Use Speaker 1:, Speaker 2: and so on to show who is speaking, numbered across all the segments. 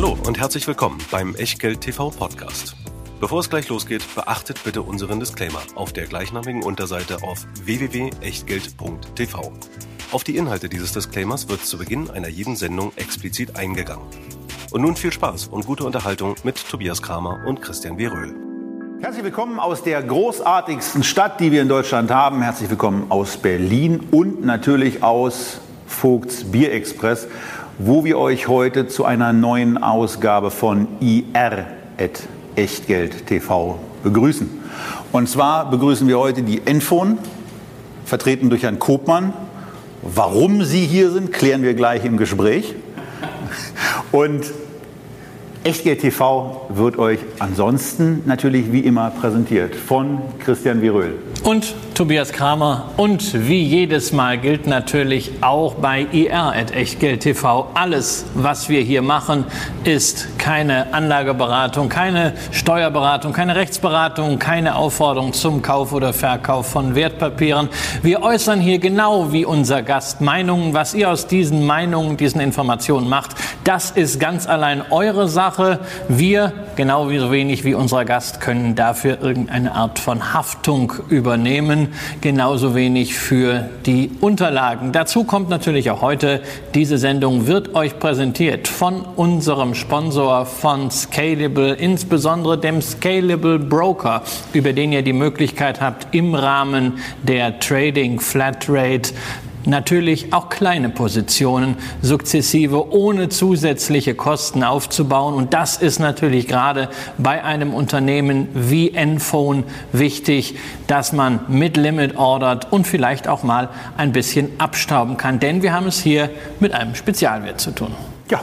Speaker 1: Hallo und herzlich willkommen beim Echtgeld TV Podcast. Bevor es gleich losgeht, beachtet bitte unseren Disclaimer auf der gleichnamigen Unterseite auf www.echtgeld.tv. Auf die Inhalte dieses Disclaimers wird zu Beginn einer jeden Sendung explizit eingegangen. Und nun viel Spaß und gute Unterhaltung mit Tobias Kramer und Christian Weröhl.
Speaker 2: Herzlich willkommen aus der großartigsten Stadt, die wir in Deutschland haben. Herzlich willkommen aus Berlin und natürlich aus Vogts Bierexpress, wo wir euch heute zu einer neuen Ausgabe von IR Echtgeld TV begrüßen. Und zwar begrüßen wir heute die Enphone, vertreten durch Herrn Kopmann. Warum Sie hier sind, klären wir gleich im Gespräch. Und Echtgeld TV wird euch ansonsten natürlich wie immer präsentiert von Christian Viröl.
Speaker 3: Und Tobias Kramer. Und wie jedes Mal gilt natürlich auch bei IR at Echtgeld alles, was wir hier machen, ist keine Anlageberatung, keine Steuerberatung, keine Rechtsberatung, keine Aufforderung zum Kauf oder Verkauf von Wertpapieren. Wir äußern hier genau wie unser Gast Meinungen. Was ihr aus diesen Meinungen, diesen Informationen macht, das ist ganz allein eure Sache. Wir, genau wie so wenig wie unser Gast, können dafür irgendeine Art von Haftung übernehmen genauso wenig für die Unterlagen. Dazu kommt natürlich auch heute, diese Sendung wird euch präsentiert von unserem Sponsor von Scalable, insbesondere dem Scalable Broker, über den ihr die Möglichkeit habt, im Rahmen der Trading Flatrate natürlich auch kleine Positionen sukzessive ohne zusätzliche Kosten aufzubauen. Und das ist natürlich gerade bei einem Unternehmen wie Enphone wichtig, dass man mit Limit ordert und vielleicht auch mal ein bisschen abstauben kann. Denn wir haben es hier mit einem Spezialwert zu tun.
Speaker 2: Ja,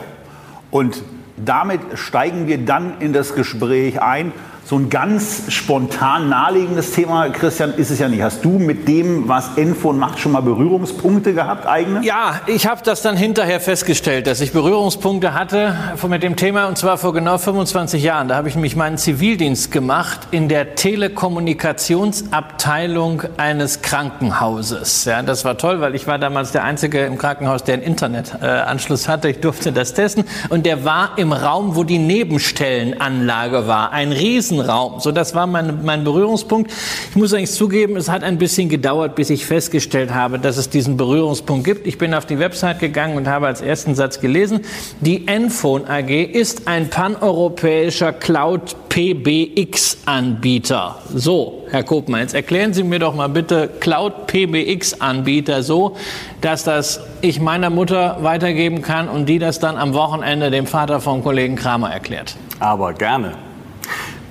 Speaker 2: und damit steigen wir dann in das Gespräch ein so ein ganz spontan naheliegendes Thema, Christian, ist es ja nicht. Hast du mit dem, was Enfon macht, schon mal Berührungspunkte gehabt, eigene?
Speaker 3: Ja, ich habe das dann hinterher festgestellt, dass ich Berührungspunkte hatte mit dem Thema und zwar vor genau 25 Jahren. Da habe ich nämlich meinen Zivildienst gemacht in der Telekommunikationsabteilung eines Krankenhauses. Ja, das war toll, weil ich war damals der Einzige im Krankenhaus, der einen Internetanschluss hatte. Ich durfte das testen und der war im Raum, wo die Nebenstellenanlage war. Ein riesen Raum. So, das war mein, mein Berührungspunkt. Ich muss eigentlich zugeben, es hat ein bisschen gedauert, bis ich festgestellt habe, dass es diesen Berührungspunkt gibt. Ich bin auf die Website gegangen und habe als ersten Satz gelesen, die Enphone AG ist ein paneuropäischer Cloud PBX-Anbieter. So, Herr Kopmann, jetzt erklären Sie mir doch mal bitte Cloud PBX-Anbieter so, dass das ich meiner Mutter weitergeben kann und die das dann am Wochenende dem Vater vom Kollegen Kramer erklärt.
Speaker 4: Aber gerne.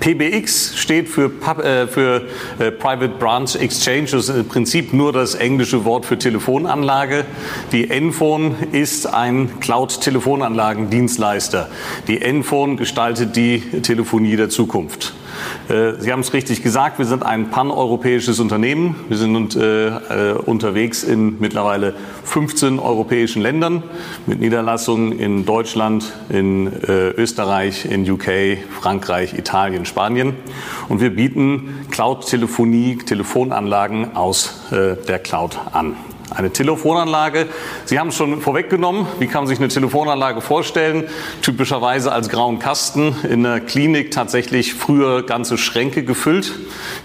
Speaker 4: PBX steht für, äh, für äh, Private Branch Exchange, das ist im Prinzip nur das englische Wort für Telefonanlage. Die Enphone ist ein Cloud-Telefonanlagendienstleister. Die Enphone gestaltet die Telefonie der Zukunft. Äh, Sie haben es richtig gesagt, wir sind ein paneuropäisches Unternehmen. Wir sind äh, äh, unterwegs in mittlerweile 15 europäischen Ländern mit Niederlassungen in Deutschland, in Österreich, in UK, Frankreich, Italien, Spanien. Und wir bieten Cloud-Telefonie, Telefonanlagen aus der Cloud an. Eine Telefonanlage, Sie haben es schon vorweggenommen, wie kann man sich eine Telefonanlage vorstellen? Typischerweise als grauen Kasten, in der Klinik tatsächlich früher ganze Schränke gefüllt.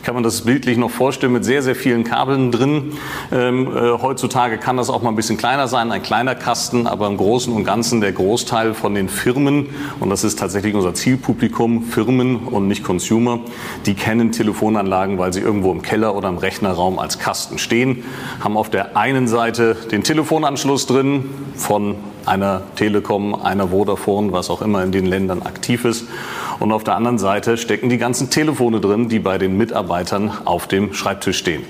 Speaker 4: Kann man das bildlich noch vorstellen mit sehr, sehr vielen Kabeln drin. Ähm, äh, heutzutage kann das auch mal ein bisschen kleiner sein, ein kleiner Kasten, aber im Großen und Ganzen der Großteil von den Firmen, und das ist tatsächlich unser Zielpublikum, Firmen und nicht Consumer, die kennen Telefonanlagen, weil sie irgendwo im Keller oder im Rechnerraum als Kasten stehen, haben auf der einen einen Seite den Telefonanschluss drin von einer Telekom, einer Vodafone, was auch immer in den Ländern aktiv ist. Und auf der anderen Seite stecken die ganzen Telefone drin, die bei den Mitarbeitern auf dem Schreibtisch stehen.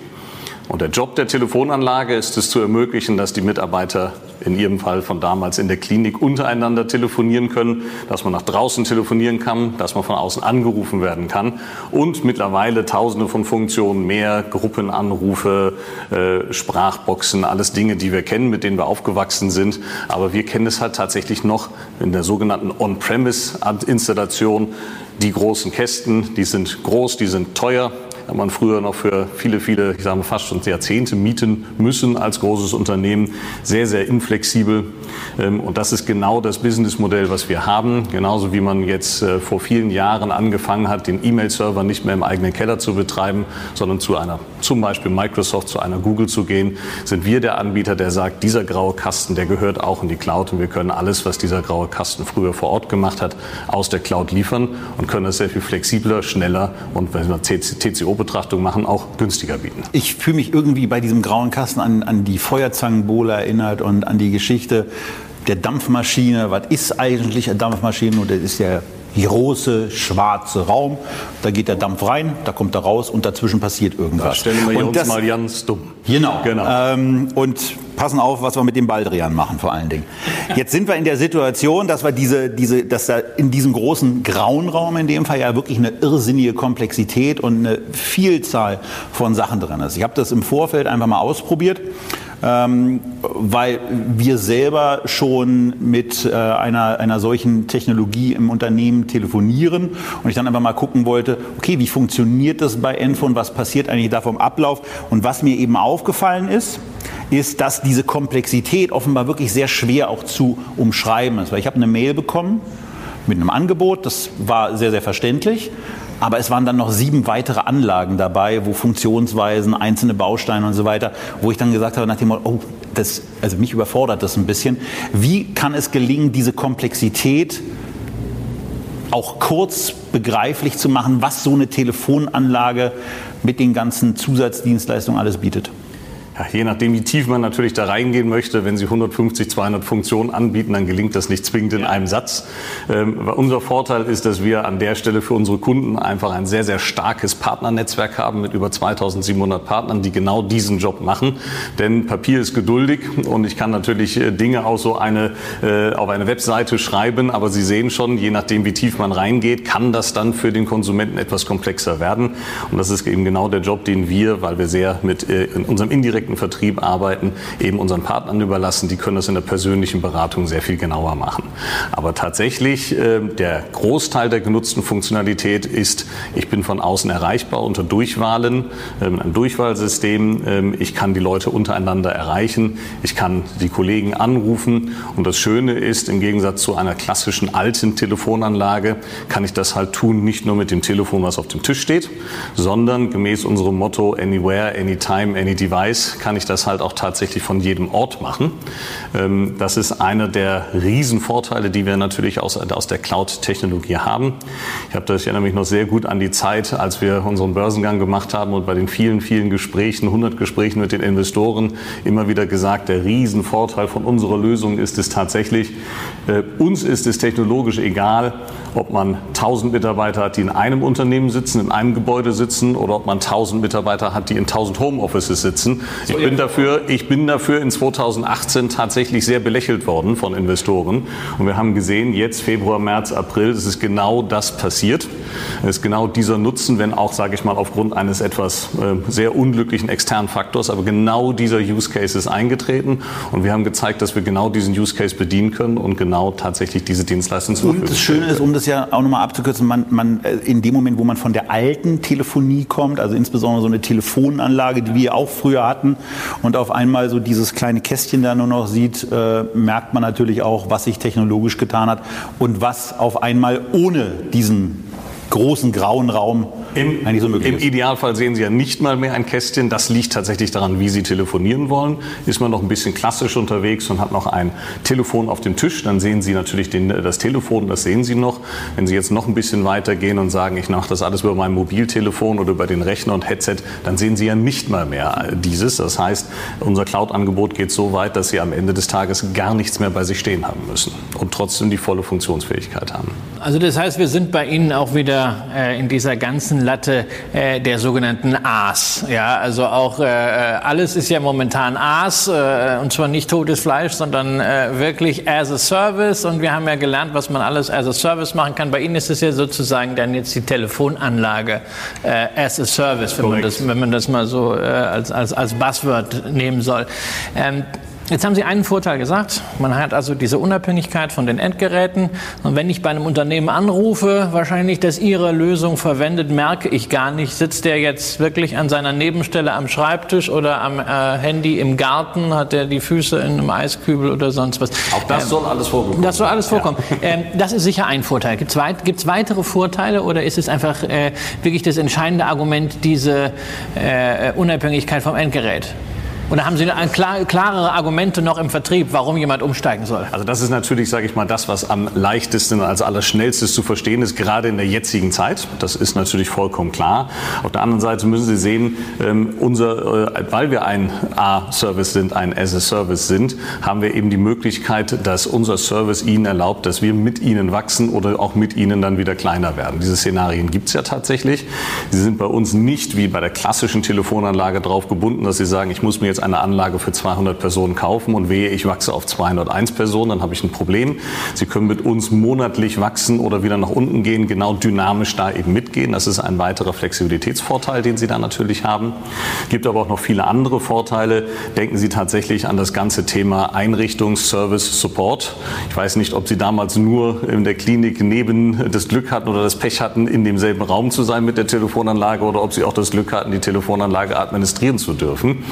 Speaker 4: Und der Job der Telefonanlage ist es zu ermöglichen, dass die Mitarbeiter in Ihrem Fall von damals in der Klinik untereinander telefonieren können, dass man nach draußen telefonieren kann, dass man von außen angerufen werden kann und mittlerweile tausende von Funktionen mehr, Gruppenanrufe, äh, Sprachboxen, alles Dinge, die wir kennen, mit denen wir aufgewachsen sind. Aber wir kennen es halt tatsächlich noch in der sogenannten On-Premise-Installation. Die großen Kästen, die sind groß, die sind teuer, hat man früher noch für viele, viele, ich sage mal fast schon Jahrzehnte mieten müssen als großes Unternehmen. Sehr, sehr inflexibel. Ähm, und das ist genau das Businessmodell, was wir haben. Genauso wie man jetzt äh, vor vielen Jahren angefangen hat, den E-Mail-Server nicht mehr im eigenen Keller zu betreiben, sondern zu einer, zum Beispiel Microsoft, zu einer Google zu gehen, sind wir der Anbieter, der sagt, dieser graue Kasten, der gehört auch in die Cloud und wir können alles, was dieser graue Kasten früher vor Ort gemacht hat, aus der Cloud liefern und können das sehr viel flexibler, schneller und wenn wir TCO-Betrachtung machen, auch günstiger bieten.
Speaker 2: Ich fühle mich irgendwie bei diesem grauen Kasten an, an die Feuerzangenbowle erinnert und an die Geschichte der Dampfmaschine. Was ist eigentlich eine Dampfmaschine? Und das ist der große schwarze Raum. Da geht der Dampf rein, da kommt er raus und dazwischen passiert irgendwas. Da
Speaker 4: stellen wir uns das, mal ganz dumm.
Speaker 2: Genau. genau. Ähm, und passen auf, was wir mit dem Baldrian machen vor allen Dingen. Jetzt sind wir in der Situation, dass wir diese, diese, dass da in diesem großen grauen Raum in dem Fall ja wirklich eine irrsinnige Komplexität und eine Vielzahl von Sachen drin ist. Ich habe das im Vorfeld einfach mal ausprobiert ähm, weil wir selber schon mit äh, einer, einer solchen Technologie im Unternehmen telefonieren und ich dann einfach mal gucken wollte, okay, wie funktioniert das bei Enphone, was passiert eigentlich da vom Ablauf und was mir eben aufgefallen ist, ist, dass diese Komplexität offenbar wirklich sehr schwer auch zu umschreiben ist. Weil ich habe eine Mail bekommen mit einem Angebot, das war sehr, sehr verständlich. Aber es waren dann noch sieben weitere Anlagen dabei, wo Funktionsweisen, einzelne Bausteine und so weiter, wo ich dann gesagt habe, nach dem Motto, oh, das, also mich überfordert das ein bisschen. Wie kann es gelingen, diese Komplexität auch kurz begreiflich zu machen, was so eine Telefonanlage mit den ganzen Zusatzdienstleistungen alles bietet?
Speaker 4: Ja, je nachdem, wie tief man natürlich da reingehen möchte, wenn Sie 150, 200 Funktionen anbieten, dann gelingt das nicht zwingend in einem Satz. Ähm, unser Vorteil ist, dass wir an der Stelle für unsere Kunden einfach ein sehr, sehr starkes Partnernetzwerk haben mit über 2700 Partnern, die genau diesen Job machen. Denn Papier ist geduldig und ich kann natürlich äh, Dinge auch so eine, äh, auf eine Webseite schreiben, aber Sie sehen schon, je nachdem, wie tief man reingeht, kann das dann für den Konsumenten etwas komplexer werden. Und das ist eben genau der Job, den wir, weil wir sehr mit äh, in unserem indirekten direkten Vertrieb arbeiten, eben unseren Partnern überlassen. Die können das in der persönlichen Beratung sehr viel genauer machen. Aber tatsächlich, äh, der Großteil der genutzten Funktionalität ist, ich bin von außen erreichbar unter Durchwahlen, äh, mit einem Durchwahlsystem. Äh, ich kann die Leute untereinander erreichen. Ich kann die Kollegen anrufen. Und das Schöne ist, im Gegensatz zu einer klassischen alten Telefonanlage, kann ich das halt tun, nicht nur mit dem Telefon, was auf dem Tisch steht, sondern gemäß unserem Motto Anywhere, Anytime, Any Device kann ich das halt auch tatsächlich von jedem Ort machen. Ähm, das ist einer der Riesenvorteile, die wir natürlich aus, aus der Cloud-Technologie haben. Ich habe das, ich erinnere mich noch sehr gut an die Zeit, als wir unseren Börsengang gemacht haben und bei den vielen, vielen Gesprächen, 100 Gesprächen mit den Investoren immer wieder gesagt, der Riesenvorteil von unserer Lösung ist es tatsächlich, äh, uns ist es technologisch egal, ob man 1000 Mitarbeiter hat, die in einem Unternehmen sitzen, in einem Gebäude sitzen oder ob man 1000 Mitarbeiter hat, die in 1000 Homeoffices sitzen. Ich bin dafür, ich bin dafür in 2018 tatsächlich sehr belächelt worden von Investoren. Und wir haben gesehen, jetzt Februar, März, April, es ist genau das passiert. Es ist genau dieser Nutzen, wenn auch, sage ich mal, aufgrund eines etwas äh, sehr unglücklichen externen Faktors, aber genau dieser Use Case ist eingetreten. Und wir haben gezeigt, dass wir genau diesen Use Case bedienen können und genau tatsächlich diese Dienstleistung
Speaker 2: zur Und das Schöne ist, um das ja auch nochmal abzukürzen, man, man, äh, in dem Moment, wo man von der alten Telefonie kommt, also insbesondere so eine Telefonanlage, die wir auch früher hatten, und auf einmal so dieses kleine Kästchen da nur noch sieht, äh, merkt man natürlich auch, was sich technologisch getan hat und was auf einmal ohne diesen großen grauen Raum
Speaker 4: im, eigentlich so möglich Im ist. Idealfall sehen Sie ja nicht mal mehr ein Kästchen. Das liegt tatsächlich daran, wie Sie telefonieren wollen. Ist man noch ein bisschen klassisch unterwegs und hat noch ein Telefon auf dem Tisch, dann sehen Sie natürlich den, das Telefon, das sehen Sie noch. Wenn Sie jetzt noch ein bisschen weiter gehen und sagen, ich mache das alles über mein Mobiltelefon oder über den Rechner und Headset, dann sehen Sie ja nicht mal mehr dieses. Das heißt, unser Cloud-Angebot geht so weit, dass Sie am Ende des Tages gar nichts mehr bei sich stehen haben müssen und trotzdem die volle Funktionsfähigkeit haben.
Speaker 3: Also das heißt, wir sind bei Ihnen auch wieder äh, in dieser ganzen Latte äh, der sogenannten A's. Ja, also auch äh, alles ist ja momentan A's äh, und zwar nicht totes Fleisch, sondern äh, wirklich as a Service. Und wir haben ja gelernt, was man alles as a Service machen kann. Bei Ihnen ist es ja sozusagen dann jetzt die Telefonanlage äh, as a Service, wenn man das, wenn man das mal so äh, als, als, als Buzzword nehmen soll. Ähm, Jetzt haben Sie einen Vorteil gesagt. Man hat also diese Unabhängigkeit von den Endgeräten. Und wenn ich bei einem Unternehmen anrufe, wahrscheinlich, dass Ihre Lösung verwendet, merke ich gar nicht. Sitzt der jetzt wirklich an seiner Nebenstelle am Schreibtisch oder am äh, Handy im Garten? Hat er die Füße in einem Eiskübel oder sonst was?
Speaker 4: Auch das ähm, soll alles vorkommen.
Speaker 3: Das soll alles vorkommen. Ja. Ähm, das ist sicher ein Vorteil. Gibt es weit, weitere Vorteile oder ist es einfach äh, wirklich das entscheidende Argument, diese äh, Unabhängigkeit vom Endgerät? Oder haben Sie klar, klarere Argumente noch im Vertrieb, warum jemand umsteigen soll?
Speaker 4: Also das ist natürlich, sage ich mal, das, was am leichtesten, als allerschnellstes zu verstehen ist, gerade in der jetzigen Zeit. Das ist natürlich vollkommen klar. Auf der anderen Seite müssen Sie sehen, ähm, unser, äh, weil wir ein A-Service sind, ein As-a-Service sind, haben wir eben die Möglichkeit, dass unser Service Ihnen erlaubt, dass wir mit Ihnen wachsen oder auch mit Ihnen dann wieder kleiner werden. Diese Szenarien gibt es ja tatsächlich. Sie sind bei uns nicht wie bei der klassischen Telefonanlage drauf gebunden, dass Sie sagen, ich muss mir jetzt jetzt eine Anlage für 200 Personen kaufen und wehe, ich wachse auf 201 Personen, dann habe ich ein Problem. Sie können mit uns monatlich wachsen oder wieder nach unten gehen, genau dynamisch da eben mitgehen. Das ist ein weiterer Flexibilitätsvorteil, den Sie da natürlich haben. Gibt aber auch noch viele andere Vorteile. Denken Sie tatsächlich an das ganze Thema Einrichtung, Service, Support. Ich weiß nicht, ob Sie damals nur in der Klinik neben das Glück hatten oder das Pech hatten, in demselben Raum zu sein mit der Telefonanlage oder ob Sie auch das Glück hatten, die Telefonanlage administrieren zu dürfen.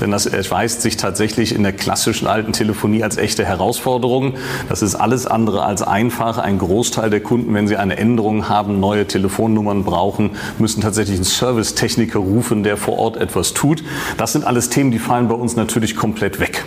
Speaker 4: Denn das erweist sich tatsächlich in der klassischen alten Telefonie als echte Herausforderung. Das ist alles andere als einfach. Ein Großteil der Kunden, wenn sie eine Änderung haben, neue Telefonnummern brauchen, müssen tatsächlich einen Servicetechniker rufen, der vor Ort etwas tut. Das sind alles Themen, die fallen bei uns natürlich komplett weg.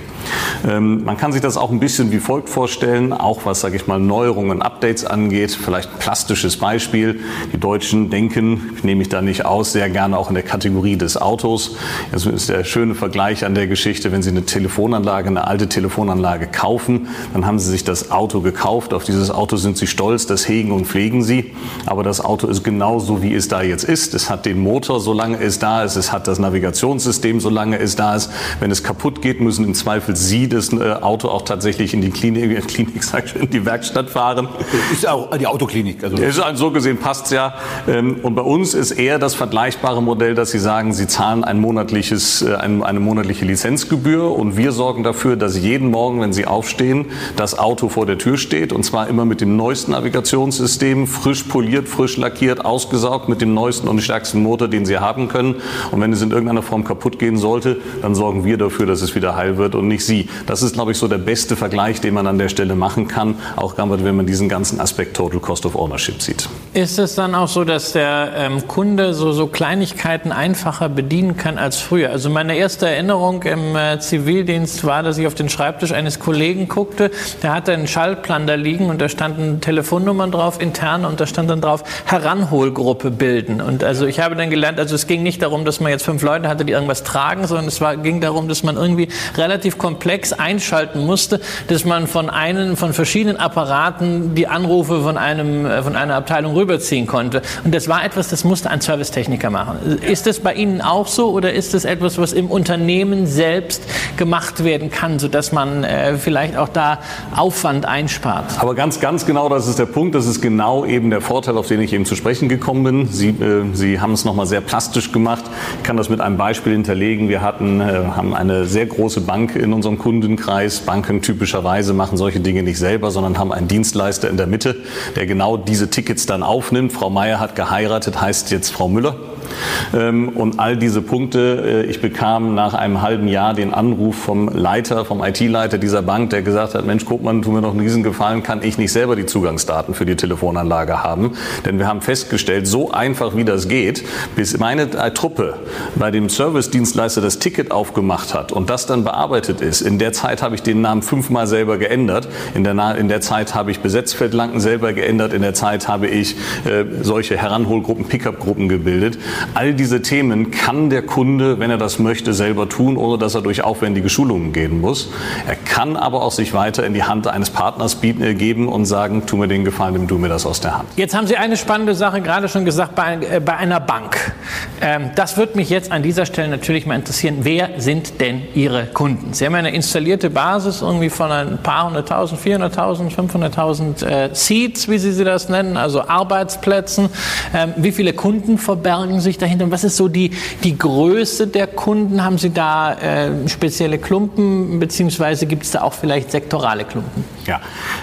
Speaker 4: Ähm, man kann sich das auch ein bisschen wie folgt vorstellen, auch was, sage ich mal, Neuerungen, Updates angeht. Vielleicht ein plastisches Beispiel. Die Deutschen denken, nehme ich da nicht aus, sehr gerne auch in der Kategorie des Autos. Das ist der schöne Vergleich Vergleich an der Geschichte, wenn Sie eine Telefonanlage, eine alte Telefonanlage kaufen, dann haben Sie sich das Auto gekauft. Auf dieses Auto sind Sie stolz, das hegen und pflegen Sie. Aber das Auto ist genauso, wie es da jetzt ist. Es hat den Motor, solange es da ist. Es hat das Navigationssystem, solange es da ist. Wenn es kaputt geht, müssen im Zweifel Sie das äh, Auto auch tatsächlich in die Klinik, äh, Klinik in die Werkstatt fahren.
Speaker 2: Ist auch die Autoklinik.
Speaker 4: Also ist so gesehen passt's ja. Ähm, und bei uns ist eher das vergleichbare Modell, dass Sie sagen, Sie zahlen ein monatliches, äh, eine, monatliche Lizenzgebühr und wir sorgen dafür, dass jeden Morgen, wenn Sie aufstehen, das Auto vor der Tür steht und zwar immer mit dem neuesten Navigationssystem, frisch poliert, frisch lackiert, ausgesaugt mit dem neuesten und stärksten Motor, den Sie haben können. Und wenn es in irgendeiner Form kaputt gehen sollte, dann sorgen wir dafür, dass es wieder heil wird und nicht Sie. Das ist, glaube ich, so der beste Vergleich, den man an der Stelle machen kann, auch wenn man diesen ganzen Aspekt Total Cost of Ownership sieht.
Speaker 3: Ist es dann auch so, dass der ähm, Kunde so, so Kleinigkeiten einfacher bedienen kann als früher? Also meine erste Erinnerung im äh, Zivildienst war, dass ich auf den Schreibtisch eines Kollegen guckte. Der hatte einen Schaltplan da liegen und da standen Telefonnummern drauf, interne, und da stand dann drauf, Heranholgruppe bilden. Und also ich habe dann gelernt, also es ging nicht darum, dass man jetzt fünf Leute hatte, die irgendwas tragen, sondern es war, ging darum, dass man irgendwie relativ komplex einschalten musste, dass man von einen, von verschiedenen Apparaten die Anrufe von einem, äh, von einer Abteilung rüberziehen konnte. Und das war etwas, das musste ein Servicetechniker machen. Ist das bei Ihnen auch so oder ist das etwas, was im Unternehmen selbst gemacht werden kann, sodass man äh, vielleicht auch da Aufwand einspart.
Speaker 4: Aber ganz, ganz genau, das ist der Punkt. Das ist genau eben der Vorteil, auf den ich eben zu sprechen gekommen bin. Sie, äh, Sie haben es nochmal sehr plastisch gemacht. Ich kann das mit einem Beispiel hinterlegen. Wir hatten, äh, haben eine sehr große Bank in unserem Kundenkreis. Banken typischerweise machen solche Dinge nicht selber, sondern haben einen Dienstleister in der Mitte, der genau diese Tickets dann aufnimmt. Frau Meier hat geheiratet, heißt jetzt Frau Müller. Ähm, und all diese Punkte, äh, ich bekam nach einem halben Jahr den Anruf vom Leiter, vom IT-Leiter dieser Bank, der gesagt hat, Mensch, guck mal, tu mir noch einen Riesengefallen, kann ich nicht selber die Zugangsdaten für die Telefonanlage haben? Denn wir haben festgestellt, so einfach wie das geht, bis meine Truppe bei dem Service-Dienstleister das Ticket aufgemacht hat und das dann bearbeitet ist. In der Zeit habe ich den Namen fünfmal selber geändert. In der, in der Zeit habe ich Besetzfeldlanken selber geändert. In der Zeit habe ich äh, solche Heranholgruppen, Pickup-Gruppen gebildet. All diese Themen kann der Kunde, wenn er das möchte, selber tun, ohne dass er durch aufwendige Schulungen gehen muss. Er kann aber auch sich weiter in die Hand eines Partners äh, geben und sagen, tu mir den Gefallen, nimm du mir das aus der Hand.
Speaker 3: Jetzt haben Sie eine spannende Sache gerade schon gesagt bei, äh, bei einer Bank. Ähm, das wird mich jetzt an dieser Stelle natürlich mal interessieren. Wer sind denn Ihre Kunden? Sie haben eine installierte Basis irgendwie von ein paar hunderttausend, 400.000, 500.000 äh, Seats, wie Sie sie das nennen, also Arbeitsplätzen. Ähm, wie viele Kunden verbergen Sie sich dahinter? Und was ist so die, die Größe der Kunden? Haben Sie da äh, spezielle Klumpen, beziehungsweise gibt es da auch vielleicht sektorale Klumpen?
Speaker 4: Ja,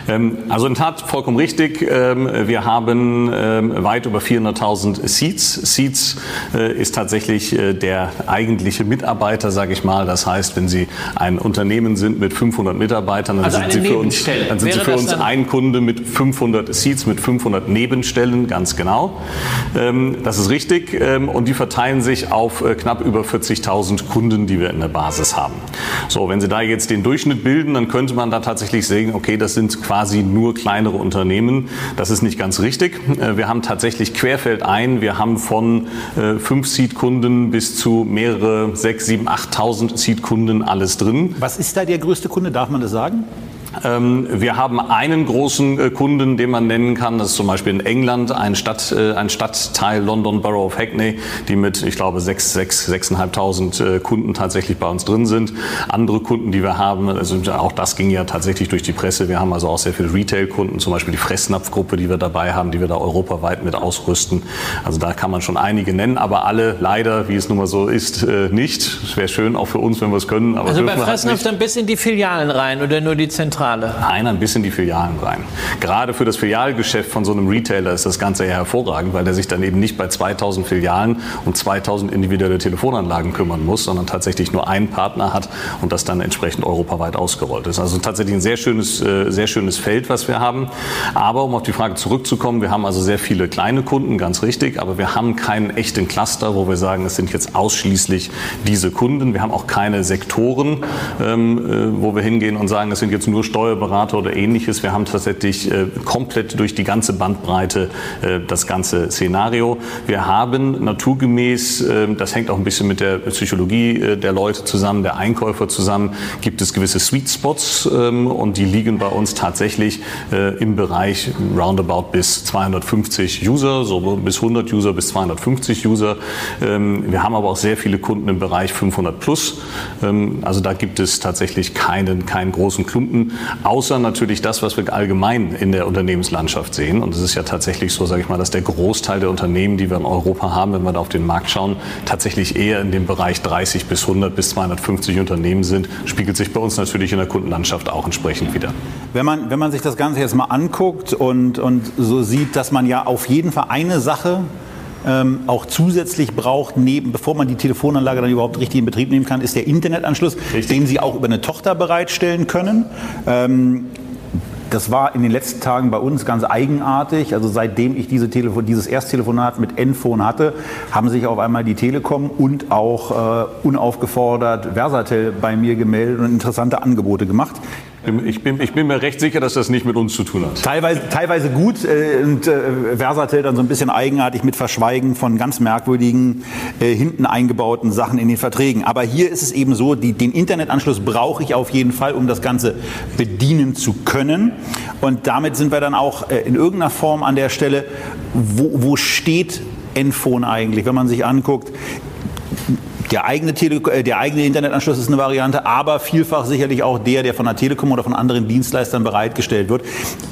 Speaker 4: ähm, also in Tat vollkommen richtig. Ähm, wir haben ähm, weit über 400.000 Seats. Seats äh, ist tatsächlich äh, der eigentliche Mitarbeiter, sage ich mal. Das heißt, wenn Sie ein Unternehmen sind mit 500 Mitarbeitern, dann
Speaker 3: Also
Speaker 4: sind Sie für uns, dann sind Sie für uns ein Kunde mit 500 Seats, mit 500 Nebenstellen, ganz genau. Das ist richtig. Und die verteilen sich auf äh, knapp über 40.000 Kunden, die wir in der Basis haben. So, wenn Sie da jetzt den Durchschnitt bilden, dann könnte man da tatsächlich sehen, okay, das sind quasi nur kleinere Unternehmen. Das ist nicht ganz richtig. Äh, Wir haben tatsächlich querfeldein. Wir haben von äh, fünf Seed-Kunden bis zu mehrere, sechs, sieben, 8.000 Seed-Kunden alles drin.
Speaker 2: Was ist da der größte Kunde? Darf man das sagen?
Speaker 4: Ähm, Wir haben einen großen äh, Kunden, den man nennen kann. Das ist zum Beispiel in England ein, Stadt, äh, ein Stadtteil London Borough of Hackney, die mit, ich glaube, 6, 6, 6.500 Kunden tatsächlich bei uns drin sind. Andere Kunden, die wir haben, also auch das ging ja tatsächlich durch die Presse. Wir haben also auch sehr viele Retail-Kunden, zum Beispiel die Fressnapfgruppe, die wir dabei haben, die wir da europaweit mit ausrüsten. Also da kann man schon einige nennen, aber alle leider, wie es nun mal so ist, äh, nicht. Es wäre schön auch für uns, wenn wir es können,
Speaker 3: Also bei
Speaker 4: halt
Speaker 3: Fressnapf
Speaker 4: nicht.
Speaker 3: dann bis in die Filialen rein oder nur die Zentrale?
Speaker 4: Nein, ein bisschen die Filialen rein. Gerade für das Filialgeschäft von so einem Retailer ist das Ganze ja hervorragend, weil der sich dann eben nicht bei 2000 Filialen um 2000 individuelle Telefonanlagen kümmern muss, sondern tatsächlich nur einen Partner hat und das dann entsprechend europaweit ausgerollt ist. Also tatsächlich ein sehr schönes, äh, sehr schönes Feld, was wir haben. Aber um auf die Frage zurückzukommen, wir haben also sehr viele kleine Kunden, ganz richtig, aber wir haben keinen echten Cluster, wo wir sagen, es sind jetzt ausschließlich diese Kunden. Wir haben auch keine Sektoren, ähm, äh, wo wir hingehen und sagen, es sind jetzt nur Steuerberater oder ähnliches. Wir haben tatsächlich äh, komplett durch die ganze Bandbreite äh, das ganze Szenario. Wir haben naturgemäß, äh, das hängt auch ein bisschen mit der Psychologie äh, der Leute zusammen, der Einkäufer zusammen, gibt es gewisse Sweet Spots ähm, und die liegen bei uns tatsächlich äh, im Bereich roundabout bis 250 User, so bis 100 User bis 250 User. Ähm, wir haben aber auch sehr viele Kunden im Bereich 500 plus. Ähm, also da gibt es tatsächlich keinen, keinen großen Klumpen, außer natürlich das, was wir allgemein in der Unternehmenslandschaft sehen. Und es ist ja tatsächlich so, sage ich mal, dass der Großteil der Unternehmen, die wir in Europa haben, wenn wir da auf den Markt schauen, tatsächlich eher in dem Bereich 30 bis 100 bis 250 Unternehmen sind. Spiegelt sich bei uns natürlich in der Kundenlandschaft auch entsprechend wieder.
Speaker 2: Wenn man, wenn man sich das Ganze jetzt mal anguckt und, und so sieht, dass man ja auf jeden Fall eine Sache ähm, auch zusätzlich braucht, neben, bevor man die Telefonanlage dann überhaupt richtig in Betrieb nehmen kann, ist der Internetanschluss,
Speaker 4: Richtig.
Speaker 2: den Sie auch über eine Tochter bereitstellen können. Ähm, das war in den letzten Tagen bei uns ganz eigenartig. Also seitdem ich diese Telefon, dieses Ersttelefonat mit Enphone hatte, haben sich auf einmal die Telekom und auch äh, unaufgefordert Versatel bei mir gemeldet und interessante Angebote gemacht.
Speaker 4: Ich bin, ich bin mir recht sicher, dass das nicht mit uns zu tun hat.
Speaker 2: Teilweise, teilweise gut äh, und äh, Versatel dann so ein bisschen eigenartig mit Verschweigen von ganz merkwürdigen, äh, hinten eingebauten Sachen in den Verträgen. Aber hier ist es eben so, die, den Internetanschluss brauche ich auf jeden Fall, um das Ganze bedienen zu können. Und damit sind wir dann auch äh, in irgendeiner Form an der Stelle, wo, wo steht Enphone eigentlich, wenn man sich anguckt, der eigene, Tele äh, der eigene Internetanschluss ist eine Variante, aber vielfach sicherlich auch der, der von der Telekom oder von anderen Dienstleistern bereitgestellt wird,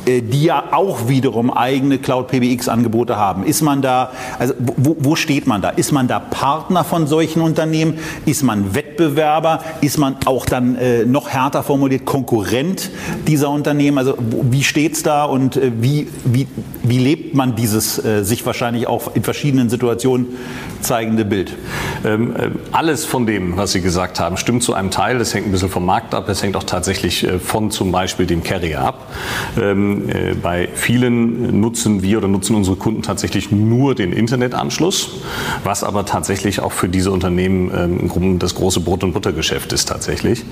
Speaker 2: äh, die ja auch wiederum eigene Cloud-PBX-Angebote haben. Ist man da, also wo, wo steht man da? Ist man da Partner von solchen Unternehmen? Ist man Wettbewerber? Ist man auch dann äh, noch härter formuliert Konkurrent dieser Unternehmen? Also wie steht's da und äh, wie, wie, wie lebt man dieses äh, sich wahrscheinlich auch in verschiedenen Situationen zeigende Bild?
Speaker 4: Ähm, äh, alles von dem, was Sie gesagt haben, stimmt zu einem Teil. Das hängt ein bisschen vom Markt ab. Es hängt auch tatsächlich äh, von zum Beispiel dem Carrier ab. Ähm, äh, bei vielen nutzen wir oder nutzen unsere Kunden tatsächlich nur den Internetanschluss, was aber tatsächlich auch für diese Unternehmen ähm, das große Brot- und Buttergeschäft ist tatsächlich.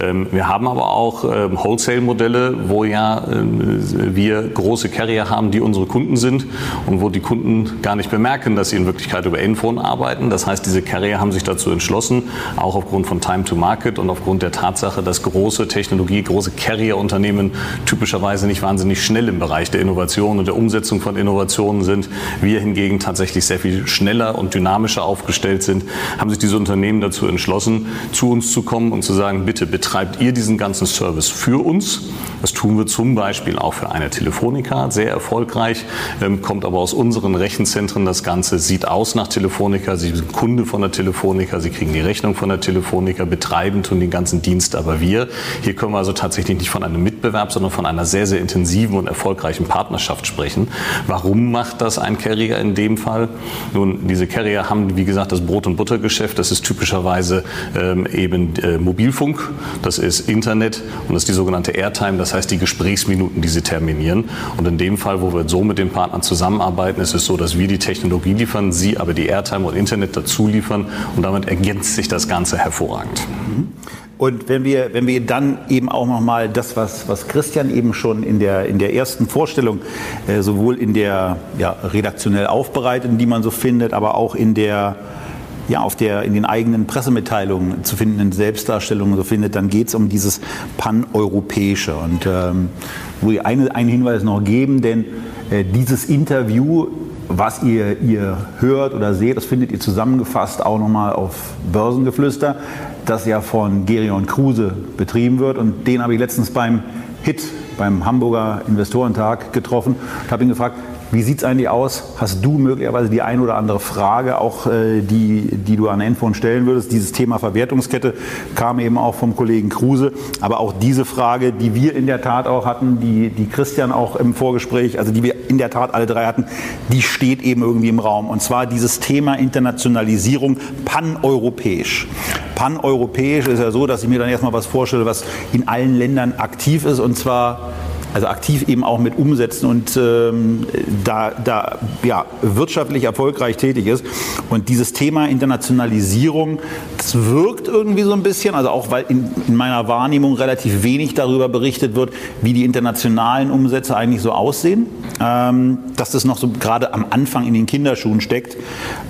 Speaker 4: Ähm, wir haben aber auch ähm, Wholesale-Modelle, wo ja ähm, wir große Carrier haben, die unsere Kunden sind und wo die Kunden gar nicht bemerken, dass sie in Wirklichkeit über Enphone arbeiten. Das heißt, diese Carrier haben sich dazu dazu entschlossen, auch aufgrund von Time to Market und aufgrund der Tatsache, dass große Technologie, große Carrier-Unternehmen typischerweise nicht wahnsinnig schnell im Bereich der Innovation und der Umsetzung von Innovationen sind. Wir hingegen tatsächlich sehr viel schneller und dynamischer aufgestellt sind, haben sich diese Unternehmen dazu entschlossen, zu uns zu kommen und zu sagen, bitte betreibt ihr diesen ganzen Service für uns. Das tun wir zum Beispiel auch für eine Telefonica, sehr erfolgreich, ähm, kommt aber aus unseren Rechenzentren. Das Ganze sieht aus nach Telefonica. Sie sind Kunde von der Telefonica, Sie kriegen die Rechnung von der Telefonica, betreiben tun den ganzen Dienst aber wir. Hier können wir also tatsächlich nicht von einem Mitbewerb, sondern von einer sehr, sehr intensiven und erfolgreichen Partnerschaft sprechen. Warum macht das ein Carrier in dem Fall? Nun, diese Carrier haben, wie gesagt, das Brot- und Buttergeschäft. Das ist typischerweise ähm, eben äh, Mobilfunk, das ist Internet und das ist die sogenannte Airtime, das heißt die Gesprächsminuten, die sie terminieren. Und in dem Fall, wo wir so mit den Partnern zusammenarbeiten, ist es so, dass wir die Technologie liefern, sie aber die Airtime und Internet dazu liefern und damit ergänzt sich das Ganze hervorragend.
Speaker 2: Mhm. Und wenn wir, wenn wir dann eben auch nochmal das, was, was Christian eben schon in der, in der ersten Vorstellung, äh, sowohl in der ja, redaktionell aufbereiteten, die man so findet, aber auch in der ja, auf der in den eigenen Pressemitteilungen zu findenden Selbstdarstellungen so findet, dann geht es um dieses Paneuropäische. Und ähm, wo ihr eine, einen Hinweis noch geben, denn äh, dieses Interview, was ihr, ihr hört oder seht, das findet ihr zusammengefasst auch nochmal auf Börsengeflüster, das ja von Gerion Kruse betrieben wird. Und den habe ich letztens beim HIT, beim Hamburger Investorentag getroffen und habe ihn gefragt, wie sieht es eigentlich aus? Hast du möglicherweise die ein oder andere Frage, auch äh, die, die du an Enphone stellen würdest? Dieses Thema Verwertungskette kam eben auch vom Kollegen Kruse. Aber auch diese Frage, die wir in der Tat auch hatten, die, die Christian auch im Vorgespräch, also die wir in der Tat alle drei hatten, die steht eben irgendwie im Raum. Und zwar dieses Thema Internationalisierung paneuropäisch. Paneuropäisch ist ja so, dass ich mir dann erstmal was vorstelle, was in allen Ländern aktiv ist und zwar also aktiv eben auch mit umsetzen und ähm, da, da ja, wirtschaftlich erfolgreich tätig ist. Und dieses Thema Internationalisierung, das wirkt irgendwie so ein bisschen, also auch weil in, in meiner Wahrnehmung relativ wenig darüber berichtet wird, wie die internationalen Umsätze eigentlich so aussehen, ähm, dass das noch so gerade am Anfang in den Kinderschuhen steckt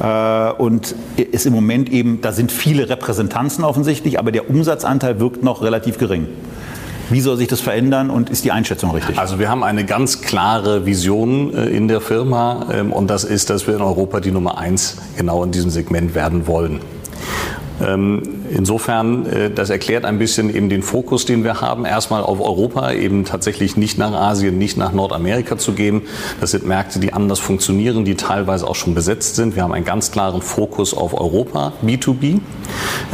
Speaker 2: äh, und ist im Moment eben, da sind viele Repräsentanzen offensichtlich, aber der Umsatzanteil wirkt noch relativ gering. Wie soll sich das verändern und ist die Einschätzung richtig?
Speaker 4: Also wir haben eine ganz klare Vision äh, in der Firma ähm, und das ist, dass wir in Europa die Nummer eins genau in diesem Segment werden wollen. Ähm, insofern, äh, das erklärt ein bisschen eben den Fokus, den wir haben, erstmal auf Europa, eben tatsächlich nicht nach Asien, nicht nach Nordamerika zu gehen. Das sind Märkte, die anders funktionieren, die teilweise auch schon besetzt sind. Wir haben einen ganz klaren Fokus auf Europa, B2B.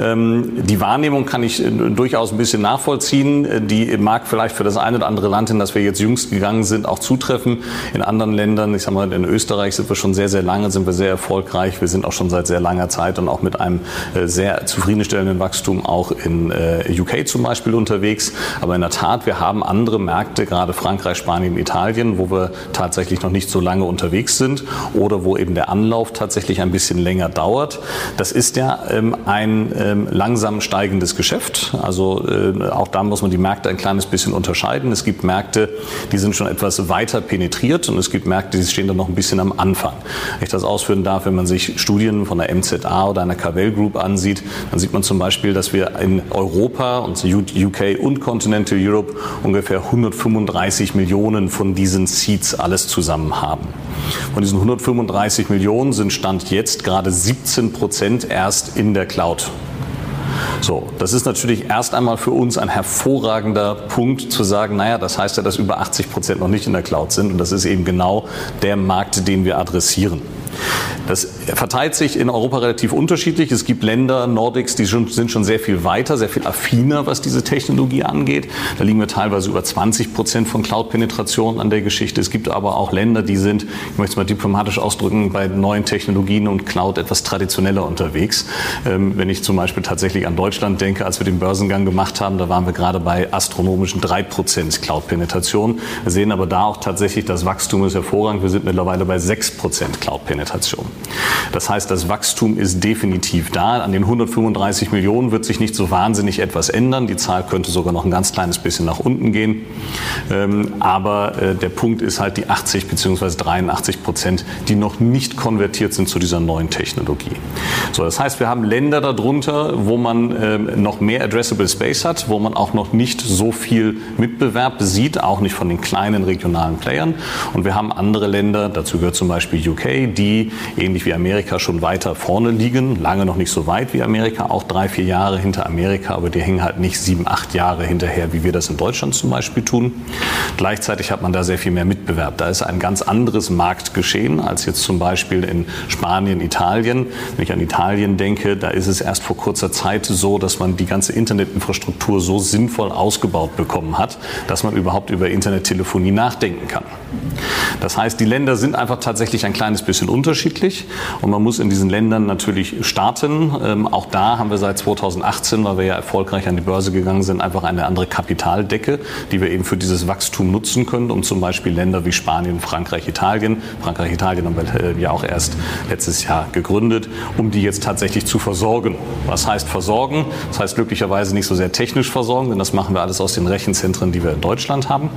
Speaker 4: Ähm, die Wahrnehmung kann ich äh, durchaus ein bisschen nachvollziehen. Äh, die mag vielleicht für das eine oder andere Land, in das wir jetzt jüngst gegangen sind, auch zutreffen. In anderen Ländern, ich sage mal, in Österreich sind wir schon sehr, sehr lange, sind wir sehr erfolgreich. Wir sind auch schon seit sehr langer Zeit und auch mit einem sehr sehr zufriedenstellenden Wachstum auch in äh, UK zum Beispiel unterwegs. Aber in der Tat, wir haben andere Märkte, gerade Frankreich, Spanien, Italien, wo wir tatsächlich noch nicht so lange unterwegs sind oder wo eben der Anlauf tatsächlich ein bisschen länger dauert. Das ist ja ähm, ein ähm, langsam steigendes Geschäft. Also äh, auch da muss man die Märkte ein kleines bisschen unterscheiden. Es gibt Märkte, die sind schon etwas weiter penetriert und es gibt Märkte, die stehen dann noch ein bisschen am Anfang. Wenn ich das ausführen darf, wenn man sich Studien von der MZA oder einer Cavell Group ansieht, dann sieht man zum Beispiel, dass wir in Europa und UK und Continental Europe ungefähr 135 Millionen von diesen Seeds alles zusammen haben. Von diesen 135 Millionen sind Stand jetzt gerade 17 Prozent erst in der Cloud. So, das ist natürlich erst einmal für uns ein hervorragender Punkt zu sagen, naja, das heißt ja, dass über 80 Prozent noch nicht in der Cloud sind und das ist eben genau der Markt, den wir adressieren. Das verteilt sich in Europa relativ unterschiedlich. Es gibt Länder, Nordics, die sind schon sehr viel weiter, sehr viel affiner, was diese Technologie angeht. Da liegen wir teilweise über 20 Prozent von Cloud-Penetration an der Geschichte. Es gibt aber auch Länder, die sind, ich möchte es mal diplomatisch ausdrücken, bei neuen Technologien und Cloud etwas traditioneller unterwegs. Ähm, wenn ich zum Beispiel tatsächlich an Deutschland denke, als wir den Börsengang gemacht haben, da waren wir gerade bei astronomischen 3 Prozent Cloud-Penetration. Wir sehen aber da auch tatsächlich, das Wachstum ist hervorragend. Wir sind mittlerweile bei 6 Prozent Cloud-Penetration. Interpretation. Das heißt, das Wachstum ist definitiv da. An den 135 Millionen wird sich nicht so wahnsinnig etwas ändern. Die Zahl könnte sogar noch ein ganz kleines bisschen nach unten gehen. Ähm, aber äh, der Punkt ist halt die 80 bzw. 83 Prozent, die noch nicht konvertiert sind zu dieser neuen Technologie. So, das heißt, wir haben Länder darunter, wo man ähm, noch mehr Addressable Space hat, wo man auch noch nicht so viel Mitbewerb sieht, auch nicht von den kleinen regionalen Playern. Und wir haben andere Länder, dazu gehört zum Beispiel UK, die ähnlich wie Amerika schon weiter vorne liegen, lange noch nicht so weit wie Amerika, auch drei, vier Jahre hinter Amerika, aber die hängen halt nicht sieben, acht Jahre hinterher, wie wir das in Deutschland zum Beispiel tun. Gleichzeitig hat man da sehr viel mehr Mitbewerb. Da ist ein ganz anderes Marktgeschehen als jetzt zum Beispiel in Spanien, Italien. Wenn ich an Italien denke, da ist es erst vor kurzer Zeit so, dass man die ganze Internetinfrastruktur so sinnvoll ausgebaut bekommen hat, dass man überhaupt über Internettelefonie nachdenken kann. Das heißt, die Länder sind einfach tatsächlich ein kleines bisschen unterschiedlich und man muss in diesen Ländern natürlich starten. Ähm, auch da haben wir seit 2018, weil wir ja erfolgreich an die Börse gegangen sind, einfach eine andere Kapitaldecke, die wir eben für dieses Wachstum nutzen können, um zum Beispiel Länder wie Spanien, Frankreich, Italien, Frankreich, Italien haben wir äh, ja auch erst letztes Jahr gegründet, um die jetzt tatsächlich zu versorgen. Was heißt versorgen? Das heißt glücklicherweise nicht so sehr technisch versorgen, denn das machen wir alles aus den Rechenzentren, die wir in Deutschland haben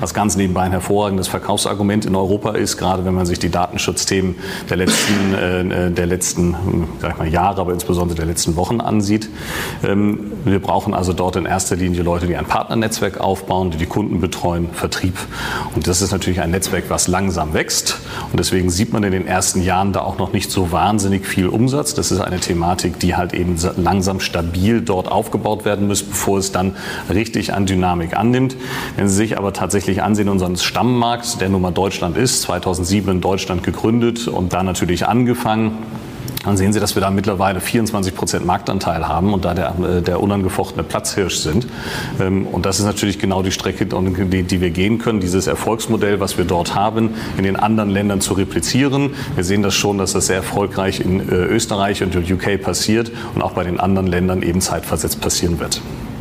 Speaker 4: was ganz nebenbei ein hervorragendes Verkaufsargument in Europa ist, gerade wenn man sich die Datenschutzthemen der letzten, äh, der letzten sag ich mal, Jahre, aber insbesondere der letzten Wochen ansieht. Ähm, wir brauchen also dort in erster Linie Leute, die ein Partnernetzwerk aufbauen, die die Kunden betreuen, Vertrieb. Und das ist natürlich ein Netzwerk, was langsam wächst. Und deswegen sieht man in den ersten Jahren da auch noch nicht so wahnsinnig viel Umsatz. Das ist eine Thematik, die halt eben langsam stabil dort aufgebaut werden muss, bevor es dann richtig an Dynamik annimmt. Wenn Sie sich aber tatsächlich tatsächlich ansehen unseres Stammmarkts, der nun mal Deutschland ist, 2007 in Deutschland gegründet und da natürlich angefangen dann sehen Sie, dass wir da mittlerweile 24 Prozent Marktanteil haben und da der, äh, der unangefochtene Platzhirsch sind. Ähm, und das ist natürlich genau die Strecke, die, die wir gehen können, dieses Erfolgsmodell, was wir dort haben, in den anderen Ländern zu replizieren. Wir sehen das schon, dass das sehr erfolgreich in äh, Österreich und UK passiert und auch bei den anderen Ländern eben zeitversetzt passieren wird.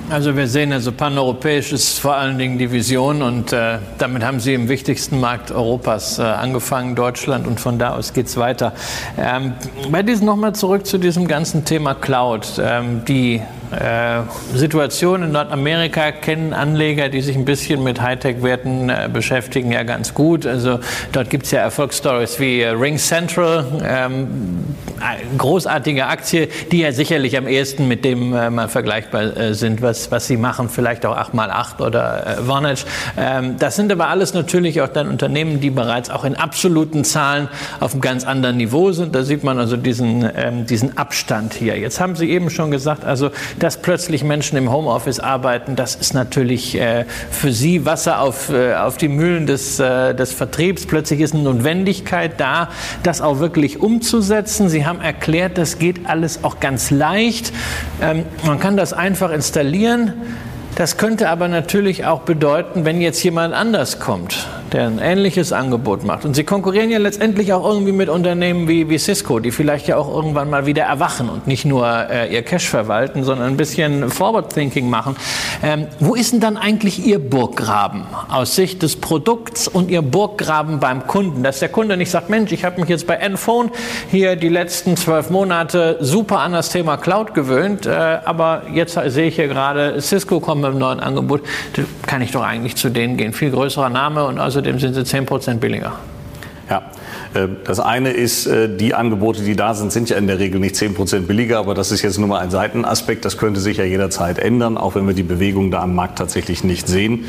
Speaker 3: Also wir sehen also paneuropäisch ist vor allen Dingen die Vision und äh, damit haben Sie im wichtigsten Markt Europas äh, angefangen, Deutschland und von da aus geht es weiter. Ähm, bei diesem nochmal zurück zu diesem ganzen Thema Cloud. Ähm, die Situation in Nordamerika kennen Anleger, die sich ein bisschen mit Hightech-Werten äh, beschäftigen, ja ganz gut. Also dort gibt es ja Erfolgsstories wie äh, Ring Central, ähm, großartige Aktie, die ja sicherlich am ehesten mit dem äh, mal vergleichbar äh, sind, was, was sie machen, vielleicht auch 8x8 oder äh, Vonage. Ähm, das sind aber alles natürlich auch dann Unternehmen, die bereits auch in absoluten Zahlen auf einem ganz anderen Niveau sind. Da sieht man also diesen, ähm, diesen Abstand hier. Jetzt haben Sie eben schon gesagt, also dass plötzlich Menschen im Homeoffice arbeiten, das ist natürlich äh, für sie Wasser auf, äh, auf die Mühlen des, äh, des Vertriebs. Plötzlich ist eine Notwendigkeit da, das auch wirklich umzusetzen. Sie haben erklärt, das geht alles auch ganz leicht. Ähm, man kann das einfach installieren. Das könnte aber natürlich auch bedeuten, wenn jetzt jemand anders kommt, der ein ähnliches Angebot macht. Und sie konkurrieren ja letztendlich auch irgendwie mit Unternehmen wie, wie Cisco, die vielleicht ja auch irgendwann mal wieder erwachen und nicht nur äh, ihr Cash verwalten, sondern ein bisschen Forward Thinking machen. Ähm, wo ist denn dann eigentlich Ihr Burggraben aus Sicht des Produkts und Ihr Burggraben beim Kunden? Dass der Kunde nicht sagt, Mensch, ich habe mich jetzt bei Enphone hier die letzten zwölf Monate super an das Thema Cloud gewöhnt, äh, aber jetzt sehe ich hier gerade, Cisco kommt mit einem neuen Angebot, da kann ich doch eigentlich zu denen gehen. Viel größerer Name und außerdem sind sie 10 Prozent billiger.
Speaker 4: Ja, äh, das eine ist, äh, die Angebote, die da sind, sind ja in der Regel nicht 10 Prozent billiger, aber das ist jetzt nur mal ein Seitenaspekt. Das könnte sich ja jederzeit ändern, auch wenn wir die Bewegung da am Markt tatsächlich nicht sehen.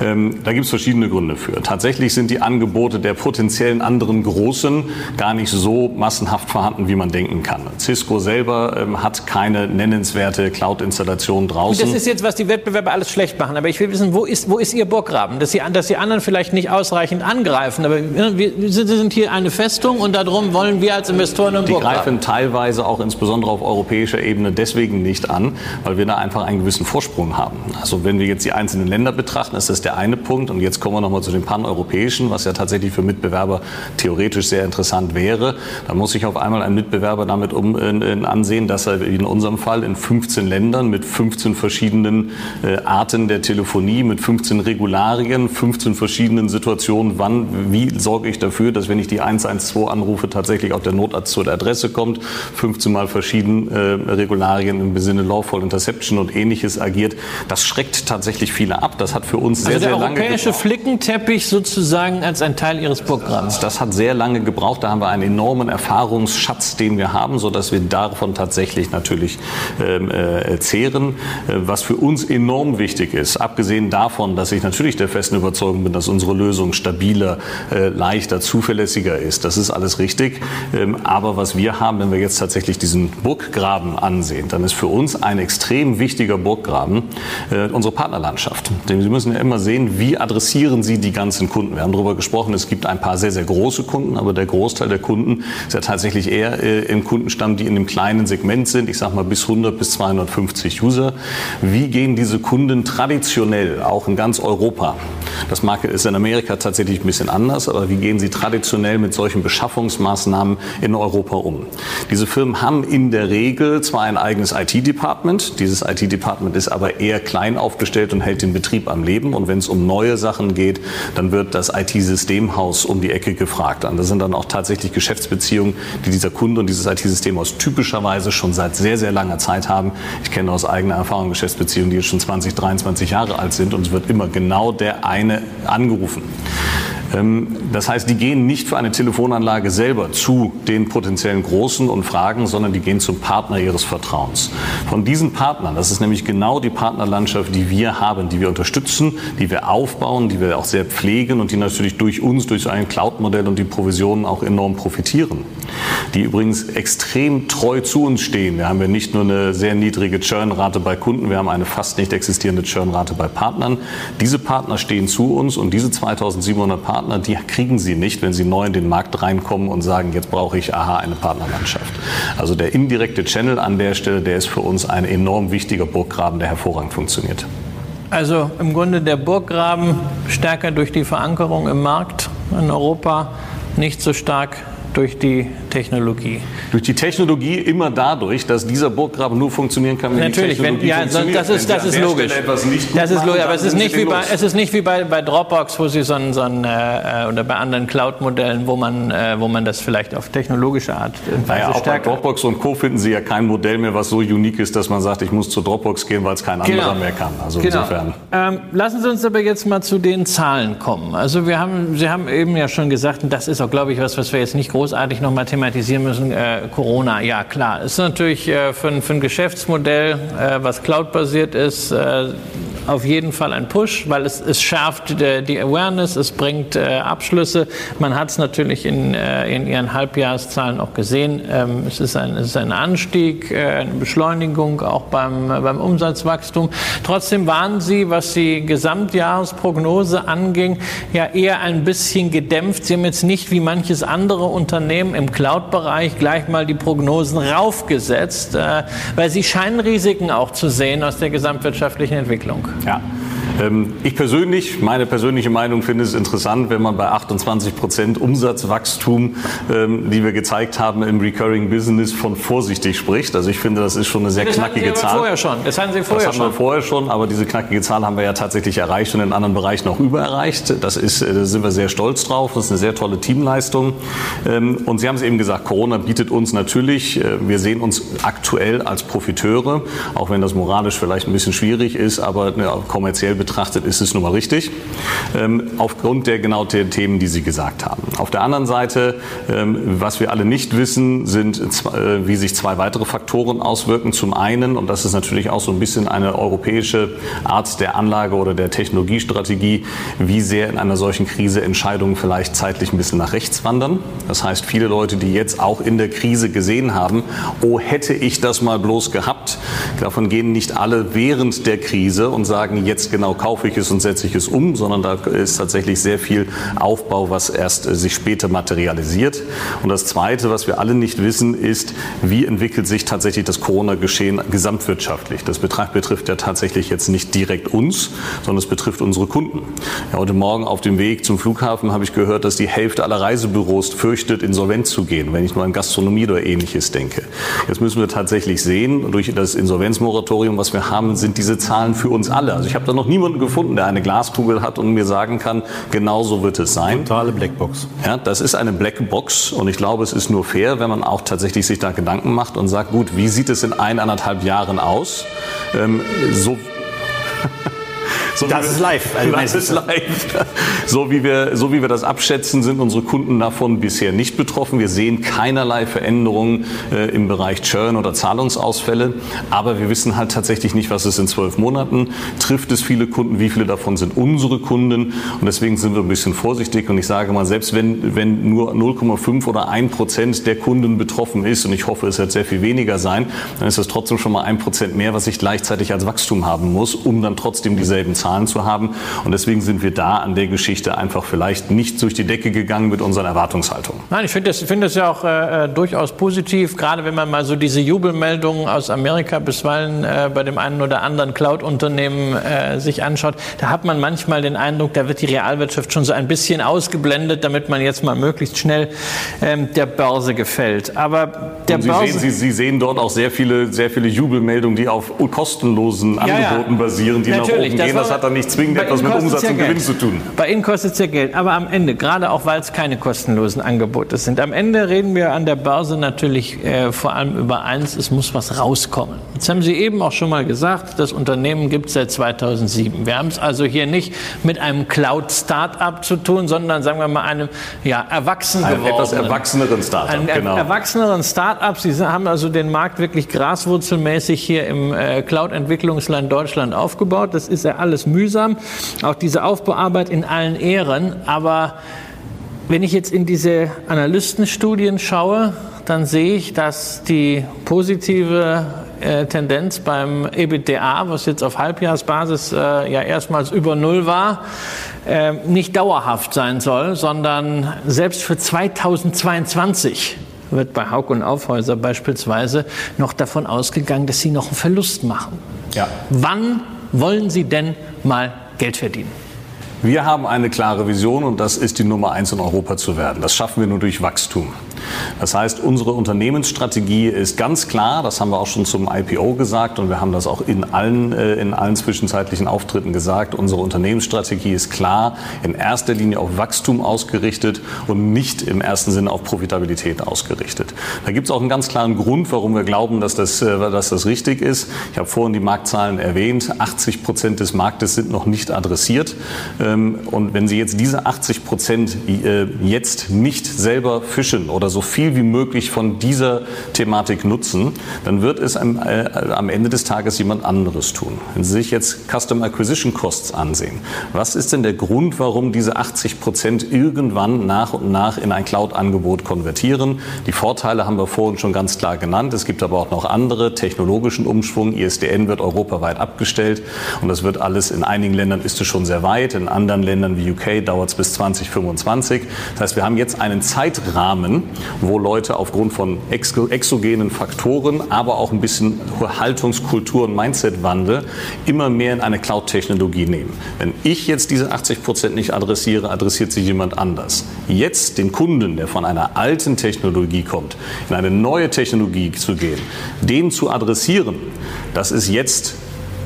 Speaker 4: Ähm, da gibt es verschiedene Gründe für. Tatsächlich sind die Angebote der potenziellen anderen Großen gar nicht so massenhaft vorhanden, wie man denken kann. Cisco selber ähm, hat keine nennenswerte Cloud-Installation draußen.
Speaker 3: Das ist jetzt, was die Wettbewerber alles schlecht machen. Aber ich will wissen, wo ist, wo ist Ihr Burggraben? Dass, Sie, dass die anderen vielleicht nicht ausreichend angreifen. Aber wir sind hier eine Festung und darum wollen wir als Investoren im
Speaker 4: Die greifen teilweise auch insbesondere auf europäischer Ebene deswegen nicht an, weil wir da einfach einen gewissen Vorsprung haben. Also wenn wir jetzt die einzelnen Länder betrachten, ist das der eine Punkt. Und jetzt kommen wir nochmal zu den paneuropäischen, was ja tatsächlich für Mitbewerber theoretisch sehr interessant wäre. Da muss sich auf einmal ein Mitbewerber damit um, in, in ansehen, dass er in unserem Fall in 15 Ländern mit 15 verschiedenen äh, Arten der Telefonie, mit 15 Regularien, 15 verschiedenen Situationen, wann, wie sorge ich dafür, dass wenn ich die 112 anrufe, tatsächlich auch der Notarzt zur Adresse kommt, 15 Mal verschiedene äh, Regularien im Sinne Lawful Interception und ähnliches agiert. Das schreckt tatsächlich viele ab. Das hat für uns sehr,
Speaker 3: also
Speaker 4: sehr lange
Speaker 3: Der europäische Flickenteppich sozusagen als ein Teil Ihres Programms.
Speaker 4: Das hat sehr lange gebraucht. Da haben wir einen enormen Erfahrungsschatz, den wir haben, sodass wir davon tatsächlich natürlich ähm, äh, zehren. Äh, was für uns enorm wichtig ist, abgesehen davon, dass ich natürlich der festen Überzeugung bin, dass unsere Lösung stabiler, äh, leichter, zuverlässiger ist. Das ist alles richtig. Ähm, aber was wir haben, wenn wir jetzt tatsächlich diesen Burggraben ansehen, dann ist für uns ein extrem wichtiger Burggraben äh, unsere Partnerlandschaft. Denn Sie müssen ja immer sehen, wie adressieren Sie die ganzen Kunden. Wir haben darüber gesprochen, es gibt ein paar sehr, sehr große Kunden, aber der Großteil der Kunden ist ja tatsächlich eher äh, im Kundenstamm, die in dem kleinen Segment sind. Ich sage mal bis 100 bis 250 User. Wie gehen diese Kunden traditionell, auch in ganz Europa, das mag, ist in Amerika tatsächlich ein bisschen anders, aber wie gehen sie traditionell mit solchen Beschaffungsmaßnahmen in Europa um? Diese Firmen haben in der Regel zwar ein eigenes IT-Department, dieses IT-Department ist aber eher klein aufgestellt und hält den Betrieb am Leben. Und wenn es um neue Sachen geht, dann wird das IT-Systemhaus um die Ecke gefragt. Und das sind dann auch tatsächlich Geschäftsbeziehungen, die dieser Kunde und dieses IT-Systemhaus typischerweise schon seit sehr, sehr langer Zeit haben. Ich kenne aus eigener Erfahrung Geschäftsbeziehungen, die jetzt schon 20, 23 Jahre alt sind und es wird immer genau der eine angerufen. Ähm, das heißt, die gehen nicht für eine Telefonanlage selber zu den potenziellen Großen und fragen, sondern die gehen zum Partner ihres Vertrauens. Von diesen Partnern, das ist nämlich genau die Partnerlandschaft, die wir haben, die wir unterstützen, die wir aufbauen, die wir auch sehr pflegen und die natürlich durch uns, durch so ein Cloud-Modell und die Provisionen auch enorm profitieren. Die übrigens extrem treu zu uns stehen. Wir haben ja nicht nur eine sehr niedrige Churn-Rate bei Kunden, wir haben eine fast nicht existierende Churn-Rate bei Partnern. Diese Partner stehen zu uns und diese 2700 Partner die kriegen Sie nicht, wenn Sie neu in den Markt reinkommen und sagen, jetzt brauche ich, aha, eine Partnerlandschaft. Also der indirekte Channel an der Stelle, der ist für uns ein enorm wichtiger Burggraben, der hervorragend funktioniert.
Speaker 3: Also im Grunde der Burggraben stärker durch die Verankerung im Markt in Europa, nicht so stark durch die Technologie.
Speaker 4: Durch die Technologie immer dadurch, dass dieser Burggraben nur funktionieren kann, wenn
Speaker 3: Natürlich,
Speaker 4: die Technologie
Speaker 3: wenn, ja,
Speaker 4: funktioniert.
Speaker 3: das ist, das ist logisch. Das ist logisch, aber es ist nicht wie bei, es ist nicht wie bei, bei Dropbox, wo sie so ein, so ein äh, oder bei anderen Cloud-Modellen, wo man, äh, wo man das vielleicht auf technologische Art
Speaker 4: naja, auch bei Dropbox und Co. finden Sie ja kein Modell mehr, was so unique ist, dass man sagt, ich muss zu Dropbox gehen, weil es kein anderer genau. mehr kann. Also genau. insofern.
Speaker 3: Ähm, lassen Sie uns aber jetzt mal zu den Zahlen kommen. Also wir haben, Sie haben eben ja schon gesagt, und das ist auch, glaube ich, was, was wir jetzt nicht großartig nochmal thematisieren müssen, äh, Corona. Ja, klar. Ist natürlich äh, für, für, ein Geschäftsmodell, äh, was Cloud-basiert ist, äh, auf jeden Fall ein Push, weil es, es schärft die, die Awareness, es bringt äh, Abschlüsse. Man hat es natürlich in, äh, in Ihren Halbjahreszahlen auch gesehen. Ähm, es, ist ein, es ist ein Anstieg, eine Beschleunigung auch beim, beim Umsatzwachstum. Trotzdem waren Sie, was die Gesamtjahresprognose anging, ja eher ein bisschen gedämpft. Sie haben jetzt nicht wie manches andere Unternehmen im Cloud-Bereich gleich mal die Prognosen raufgesetzt, äh, weil sie scheinen Risiken auch zu sehen aus der gesamtwirtschaftlichen Entwicklung.
Speaker 4: Ja. Ähm, ich persönlich, meine persönliche Meinung finde es interessant, wenn man bei 28 Prozent Umsatzwachstum, ähm, die wir gezeigt haben im Recurring Business, von vorsichtig spricht. Also ich finde, das ist schon eine sehr das knackige
Speaker 3: hatten
Speaker 4: Sie Zahl.
Speaker 3: Vorher schon. Das hatten Sie vorher
Speaker 4: das haben wir vorher schon, aber diese knackige Zahl haben wir ja tatsächlich erreicht und in anderen Bereichen auch übererreicht. Das ist, äh, da sind wir sehr stolz drauf. Das ist eine sehr tolle Teamleistung. Ähm, und Sie haben es eben gesagt, Corona bietet uns natürlich, äh, wir sehen uns aktuell als Profiteure, auch wenn das moralisch vielleicht ein bisschen schwierig ist, aber kommerziell betrachtet ist es nun mal richtig, ähm, aufgrund der genau der Themen, die Sie gesagt haben. Auf der anderen Seite, ähm, was wir alle nicht wissen, sind, äh, wie sich zwei weitere Faktoren auswirken. Zum einen, und das ist natürlich auch so ein bisschen eine europäische Art der Anlage oder der Technologiestrategie, wie sehr in einer solchen Krise Entscheidungen vielleicht zeitlich ein bisschen nach rechts wandern. Das heißt, viele Leute, die jetzt auch in der Krise gesehen haben, oh, hätte ich das mal bloß gehabt, davon gehen nicht alle während der Krise und sagen, jetzt genau kaufe ich es und setze ich es um, sondern da ist tatsächlich sehr viel Aufbau, was erst äh, sich später materialisiert. Und das Zweite, was wir alle nicht wissen, ist, wie entwickelt sich tatsächlich das Corona-Geschehen gesamtwirtschaftlich. Das betrifft ja tatsächlich jetzt nicht direkt uns, sondern es betrifft unsere Kunden. Ja, heute Morgen auf dem Weg zum Flughafen habe ich gehört, dass die Hälfte aller Reisebüros fürchtet, insolvent zu gehen, wenn ich nur an Gastronomie oder ähnliches denke. Jetzt müssen wir tatsächlich sehen, durch das Insolvenzmoratorium, was wir haben, sind diese Zahlen für uns alle. Also ich habe da noch niemand niemanden gefunden, der eine Glaskugel hat und mir sagen kann, genau so wird es sein.
Speaker 2: Totale Blackbox.
Speaker 4: Ja, das ist eine Blackbox und ich glaube, es ist nur fair, wenn man auch tatsächlich sich da Gedanken macht und sagt, gut, wie sieht es in eineinhalb Jahren aus? Ähm, so
Speaker 2: so das ist live.
Speaker 4: Also das ist live. So wie, wir, so wie wir das abschätzen, sind unsere Kunden davon bisher nicht betroffen. Wir sehen keinerlei Veränderungen äh, im Bereich Churn oder Zahlungsausfälle. Aber wir wissen halt tatsächlich nicht, was es in zwölf Monaten trifft es viele Kunden, wie viele davon sind unsere Kunden. Und deswegen sind wir ein bisschen vorsichtig. Und ich sage mal, selbst wenn, wenn nur 0,5 oder 1 Prozent der Kunden betroffen ist, und ich hoffe, es wird sehr viel weniger sein, dann ist das trotzdem schon mal ein Prozent mehr, was ich gleichzeitig als Wachstum haben muss, um dann trotzdem dieselben Zahlen Zahlen zu haben. Und deswegen sind wir da an der Geschichte einfach vielleicht nicht durch die Decke gegangen mit unseren Erwartungshaltungen.
Speaker 3: Nein, ich finde das, find das ja auch äh, äh, durchaus positiv, gerade wenn man mal so diese Jubelmeldungen aus Amerika bisweilen äh, bei dem einen oder anderen Cloud-Unternehmen äh, sich anschaut. Da hat man manchmal den Eindruck, da wird die Realwirtschaft schon so ein bisschen ausgeblendet, damit man jetzt mal möglichst schnell ähm, der Börse gefällt. Aber der
Speaker 4: Sie,
Speaker 3: Börse
Speaker 4: sehen, Sie, Sie, sehen dort auch sehr viele, sehr viele Jubelmeldungen, die auf kostenlosen Angeboten ja, basieren, die
Speaker 3: Natürlich,
Speaker 4: nach oben gehen. Das hat dann nicht zwingend etwas mit Umsatz ja und Gewinn zu tun.
Speaker 3: Bei Ihnen kostet es ja Geld, aber am Ende, gerade auch weil es keine kostenlosen Angebote sind, am Ende reden wir an der Börse natürlich äh, vor allem über eins, es muss was rauskommen. Jetzt haben Sie eben auch schon mal gesagt, das Unternehmen gibt es seit 2007. Wir haben es also hier nicht mit einem Cloud-Startup zu tun, sondern sagen wir mal einem ja, erwachsen
Speaker 4: ein etwas erwachseneren Startup.
Speaker 3: Genau. erwachseneren Startup. Sie haben also den Markt wirklich graswurzelmäßig hier im äh, Cloud-Entwicklungsland Deutschland aufgebaut. Das ist ja alles mühsam. Auch diese Aufbauarbeit in allen Ehren. Aber wenn ich jetzt in diese Analystenstudien schaue, dann sehe ich, dass die positive äh, Tendenz beim EBITDA, was jetzt auf Halbjahresbasis äh, ja erstmals über Null war, äh, nicht dauerhaft sein soll, sondern selbst für 2022 wird bei Haug und Aufhäuser beispielsweise noch davon ausgegangen, dass sie noch einen Verlust machen. Ja. Wann wollen Sie denn mal Geld verdienen?
Speaker 4: Wir haben eine klare Vision und das ist die Nummer eins in Europa zu werden. Das schaffen wir nur durch Wachstum. Das heißt, unsere Unternehmensstrategie ist ganz klar, das haben wir auch schon zum IPO gesagt und wir haben das auch in allen, äh, in allen zwischenzeitlichen Auftritten gesagt. Unsere Unternehmensstrategie ist klar, in erster Linie auf Wachstum ausgerichtet und nicht im ersten Sinne auf Profitabilität ausgerichtet. Da gibt es auch einen ganz klaren Grund, warum wir glauben, dass das, äh, dass das richtig ist. Ich habe vorhin die Marktzahlen erwähnt. 80 Prozent des Marktes sind noch nicht adressiert. Ähm, und wenn Sie jetzt diese 80 Prozent äh, jetzt nicht selber fischen oder so so viel wie möglich von dieser Thematik nutzen, dann wird es am, äh, am Ende des Tages jemand anderes tun. Wenn Sie sich jetzt Custom Acquisition Costs ansehen, was ist denn der Grund, warum diese 80 Prozent irgendwann nach und nach in ein Cloud-Angebot konvertieren? Die Vorteile haben wir vorhin schon ganz klar genannt. Es gibt aber auch noch andere technologischen Umschwung. ISDN wird europaweit abgestellt und das wird alles in einigen Ländern ist es schon sehr weit. In anderen Ländern wie UK dauert es bis 2025. Das heißt, wir haben jetzt einen Zeitrahmen, wo Leute aufgrund von exogenen Faktoren, aber auch ein bisschen Haltungskultur und Mindset-Wandel immer mehr in eine Cloud-Technologie nehmen. Wenn ich jetzt diese 80 Prozent nicht adressiere, adressiert sich jemand anders. Jetzt den Kunden, der von einer alten Technologie kommt, in eine neue Technologie zu gehen, den zu adressieren, das ist jetzt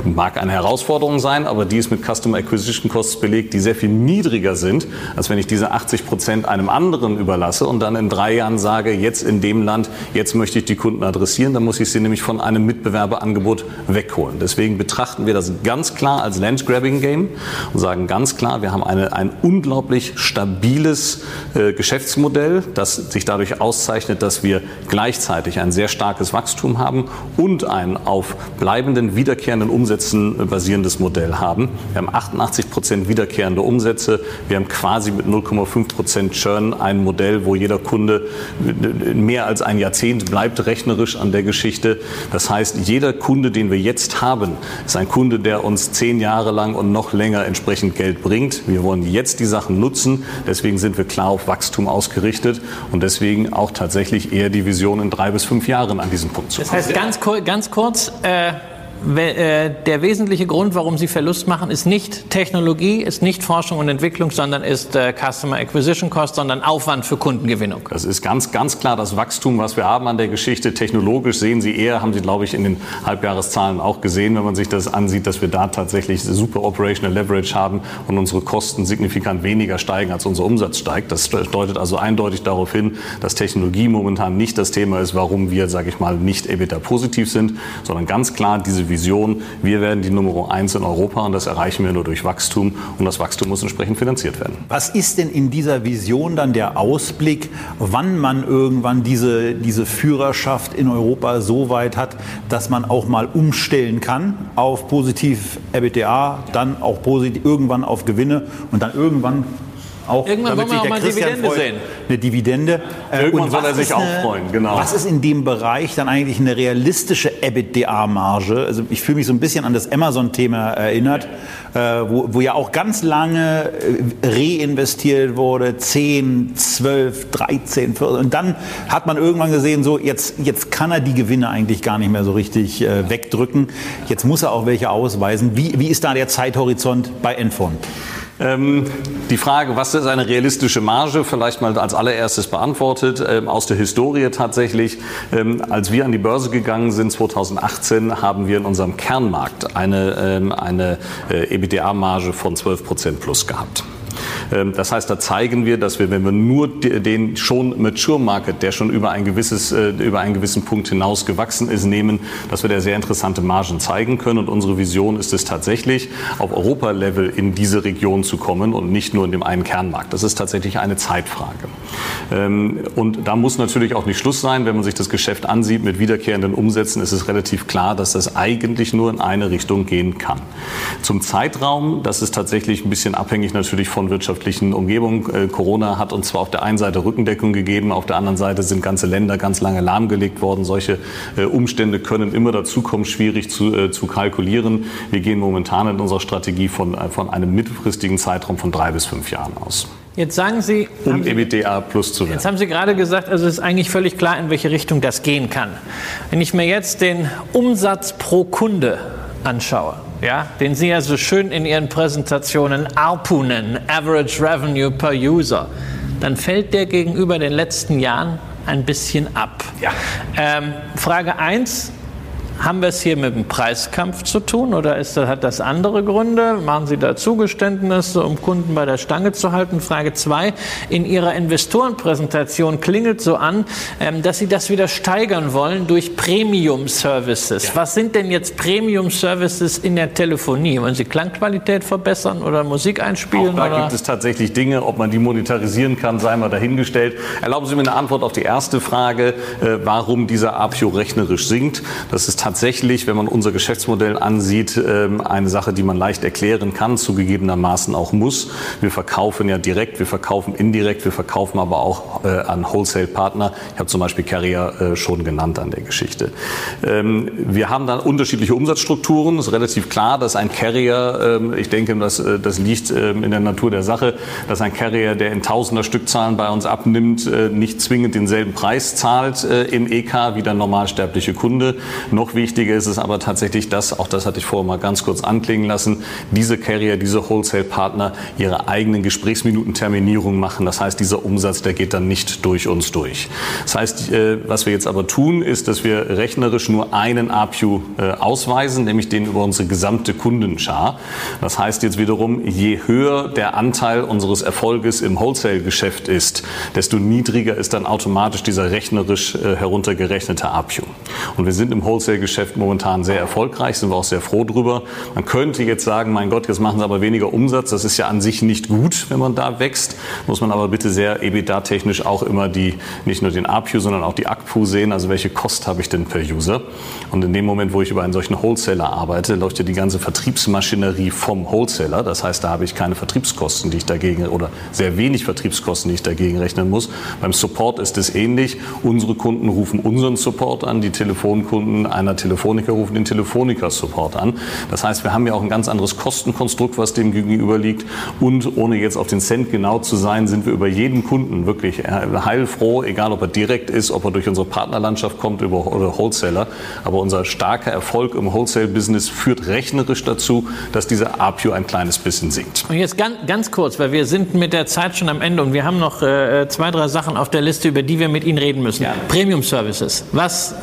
Speaker 4: mag eine Herausforderung sein, aber die ist mit Customer Acquisition Costs belegt, die sehr viel niedriger sind, als wenn ich diese 80 Prozent einem anderen überlasse und dann in drei Jahren sage, jetzt in dem Land, jetzt möchte ich die Kunden adressieren, dann muss ich sie nämlich von einem Mitbewerberangebot wegholen. Deswegen betrachten wir das ganz klar als Land-Grabbing-Game und sagen ganz klar, wir haben eine, ein unglaublich stabiles äh, Geschäftsmodell, das sich dadurch auszeichnet, dass wir gleichzeitig ein sehr starkes Wachstum haben und einen auf bleibenden, wiederkehrenden Umsatz Umsätzen basierendes Modell haben. Wir haben 88 Prozent wiederkehrende Umsätze. Wir haben quasi mit 0,5 Prozent Churn ein Modell, wo jeder Kunde mehr als ein Jahrzehnt bleibt rechnerisch an der Geschichte. Das heißt, jeder Kunde, den wir jetzt haben, ist ein Kunde, der uns zehn Jahre lang und noch länger entsprechend Geld bringt. Wir wollen jetzt die Sachen nutzen. Deswegen sind wir klar auf Wachstum ausgerichtet und deswegen auch tatsächlich eher die Vision in drei bis fünf Jahren an diesem Punkt zu
Speaker 3: kommen. Das heißt, ganz, ganz kurz, äh der wesentliche Grund, warum Sie Verlust machen, ist nicht Technologie, ist nicht Forschung und Entwicklung, sondern ist äh, Customer Acquisition Cost, sondern Aufwand für Kundengewinnung.
Speaker 4: Das ist ganz, ganz klar das Wachstum, was wir haben an der Geschichte. Technologisch sehen Sie eher, haben Sie, glaube ich, in den Halbjahreszahlen auch gesehen, wenn man sich das ansieht, dass wir da tatsächlich super Operational Leverage haben und unsere Kosten signifikant weniger steigen, als unser Umsatz steigt. Das deutet also eindeutig darauf hin, dass Technologie momentan nicht das Thema ist, warum wir, sage ich mal, nicht EBITDA positiv sind, sondern ganz klar diese Vision, wir werden die Nummer eins in Europa und das erreichen wir nur durch Wachstum und das Wachstum muss entsprechend finanziert werden.
Speaker 2: Was ist denn in dieser Vision dann der Ausblick, wann man irgendwann diese, diese Führerschaft in Europa so weit hat, dass man auch mal umstellen kann auf positiv EBITDA, dann auch positiv, irgendwann auf Gewinne und dann irgendwann auch,
Speaker 3: Irgendwann wollen wir auch mal Christian Dividende freut, sehen.
Speaker 2: Eine Dividende.
Speaker 4: Äh, Irgendwann soll er sich auch freuen,
Speaker 2: genau. Was ist in dem Bereich dann eigentlich eine realistische EBITDA-Marge? Also ich fühle mich so ein bisschen an das Amazon-Thema erinnert, äh, wo, wo ja auch ganz lange äh, reinvestiert wurde, 10, 12, 13, 14. Und dann hat man irgendwann gesehen, so jetzt, jetzt kann er die Gewinne eigentlich gar nicht mehr so richtig wegdrücken. Jetzt muss er auch welche ausweisen. Wie, wie ist da der Zeithorizont bei Enphone?
Speaker 4: Ähm, die Frage, was ist eine realistische Marge, vielleicht mal als allererstes beantwortet. Ähm, aus der Historie tatsächlich, ähm, als wir an die Börse gegangen sind 2018, haben wir in unserem Kernmarkt eine, ähm, eine äh, EBITDA-Marge von 12 Prozent plus gehabt. Ähm, das heißt, da zeigen wir, dass wir, wenn wir nur den schon Mature Market, der schon über, ein gewisses, äh, über einen gewissen Punkt hinaus gewachsen ist, nehmen, dass wir da sehr interessante Margen zeigen können. Und unsere Vision ist es tatsächlich, auf Europa-Level in diese Region zu kommen und nicht nur in dem einen Kernmarkt. Das ist tatsächlich eine Zeitfrage. Ähm, und da muss natürlich auch nicht Schluss sein. Wenn man sich das Geschäft ansieht mit wiederkehrenden Umsätzen, ist es relativ klar, dass das eigentlich nur in eine Richtung gehen kann. Zum Zeitraum, das ist tatsächlich ein bisschen abhängig natürlich von wirtschaftlichen Umgebung. Äh, Corona hat uns zwar auf der einen Seite Rückendeckung gegeben, auf der anderen Seite sind ganze Länder ganz lange lahmgelegt worden. Solche äh, Umstände können immer dazukommen, schwierig zu, äh, zu kalkulieren. Wir gehen momentan in unserer Strategie von, von einem mittelfristigen Zeitraum von drei bis fünf Jahren aus.
Speaker 3: Jetzt sagen Sie,
Speaker 4: um EBITDA plus zu werden.
Speaker 3: Jetzt haben Sie gerade gesagt, also es ist eigentlich völlig klar, in welche Richtung das gehen kann. Wenn ich mir jetzt den Umsatz pro Kunde anschaue, ja, den Sie ja so schön in Ihren Präsentationen ARPU nennen, Average Revenue per User, dann fällt der gegenüber den letzten Jahren ein bisschen ab. Ja. Ähm, Frage 1, haben wir es hier mit dem Preiskampf zu tun oder ist hat das andere Gründe? Machen Sie da Zugeständnisse, um Kunden bei der Stange zu halten? Frage zwei: In Ihrer Investorenpräsentation klingelt so an, ähm, dass Sie das wieder steigern wollen durch Premium-Services. Ja. Was sind denn jetzt Premium-Services in der Telefonie? Wollen Sie Klangqualität verbessern oder Musik einspielen? Auch
Speaker 4: da
Speaker 3: oder?
Speaker 4: gibt es tatsächlich Dinge, ob man die monetarisieren kann, sei mal dahingestellt. Erlauben Sie mir eine Antwort auf die erste Frage, äh, warum dieser APIO rechnerisch sinkt. Das ist tatsächlich, wenn man unser Geschäftsmodell ansieht, ähm, eine Sache, die man leicht erklären kann, zugegebenermaßen auch muss. Wir verkaufen ja direkt, wir verkaufen indirekt, wir verkaufen aber auch äh, an Wholesale-Partner. Ich habe zum Beispiel Carrier äh, schon genannt an der Geschichte. Ähm, wir haben dann unterschiedliche Umsatzstrukturen. Es ist relativ klar, dass ein Carrier, ähm, ich denke, das, äh, das liegt in der Natur der Sache, dass ein Carrier, der in tausender Stückzahlen bei uns abnimmt, nicht zwingend denselben Preis zahlt im EK wie der normalsterbliche Kunde. Noch wichtiger ist es aber tatsächlich, dass, auch das hatte ich vorher mal ganz kurz anklingen lassen, diese Carrier, diese Wholesale-Partner ihre eigenen Gesprächsminutenterminierungen machen. Das heißt, dieser Umsatz, der geht dann nicht durch uns durch. Das heißt, äh, was wir jetzt aber tun, ist, dass wir rechnerisch nur einen APU äh, ausweisen, nämlich den über unsere gesamte Kundenschar. Das heißt jetzt wiederum, je höher der Anteil unseres Erfolges im Wholesale-Geschäft ist, desto niedriger ist dann automatisch dieser rechnerisch äh, heruntergerechnete APU. Und wir sind im Wholesale-Geschäft Geschäft momentan sehr erfolgreich, sind wir auch sehr froh drüber. Man könnte jetzt sagen, mein Gott, jetzt machen sie aber weniger Umsatz. Das ist ja an sich nicht gut, wenn man da wächst. Muss man aber bitte sehr EBITDA-technisch auch immer die, nicht nur den APU, sondern auch die ACPU sehen. Also welche Kost habe ich denn per User? Und in dem Moment, wo ich über einen solchen Wholesaler arbeite, läuft ja die ganze Vertriebsmaschinerie vom Wholesaler. Das heißt, da habe ich keine Vertriebskosten, die ich dagegen, oder sehr wenig Vertriebskosten, die ich dagegen rechnen muss. Beim Support ist es ähnlich. Unsere Kunden rufen unseren Support an, die Telefonkunden einer einer Telefonica rufen den Telefonica-Support an. Das heißt, wir haben ja auch ein ganz anderes Kostenkonstrukt, was dem gegenüber liegt. Und ohne jetzt auf den Cent genau zu sein, sind wir über jeden Kunden wirklich heilfroh, egal ob er direkt ist, ob er durch unsere Partnerlandschaft kommt über, oder Wholesaler. Aber unser starker Erfolg im Wholesale-Business führt rechnerisch dazu, dass dieser APU ein kleines bisschen sinkt.
Speaker 3: Und jetzt ganz, ganz kurz, weil wir sind mit der Zeit schon am Ende und wir haben noch äh, zwei, drei Sachen auf der Liste, über die wir mit Ihnen reden müssen. Ja. Premium Services. Was,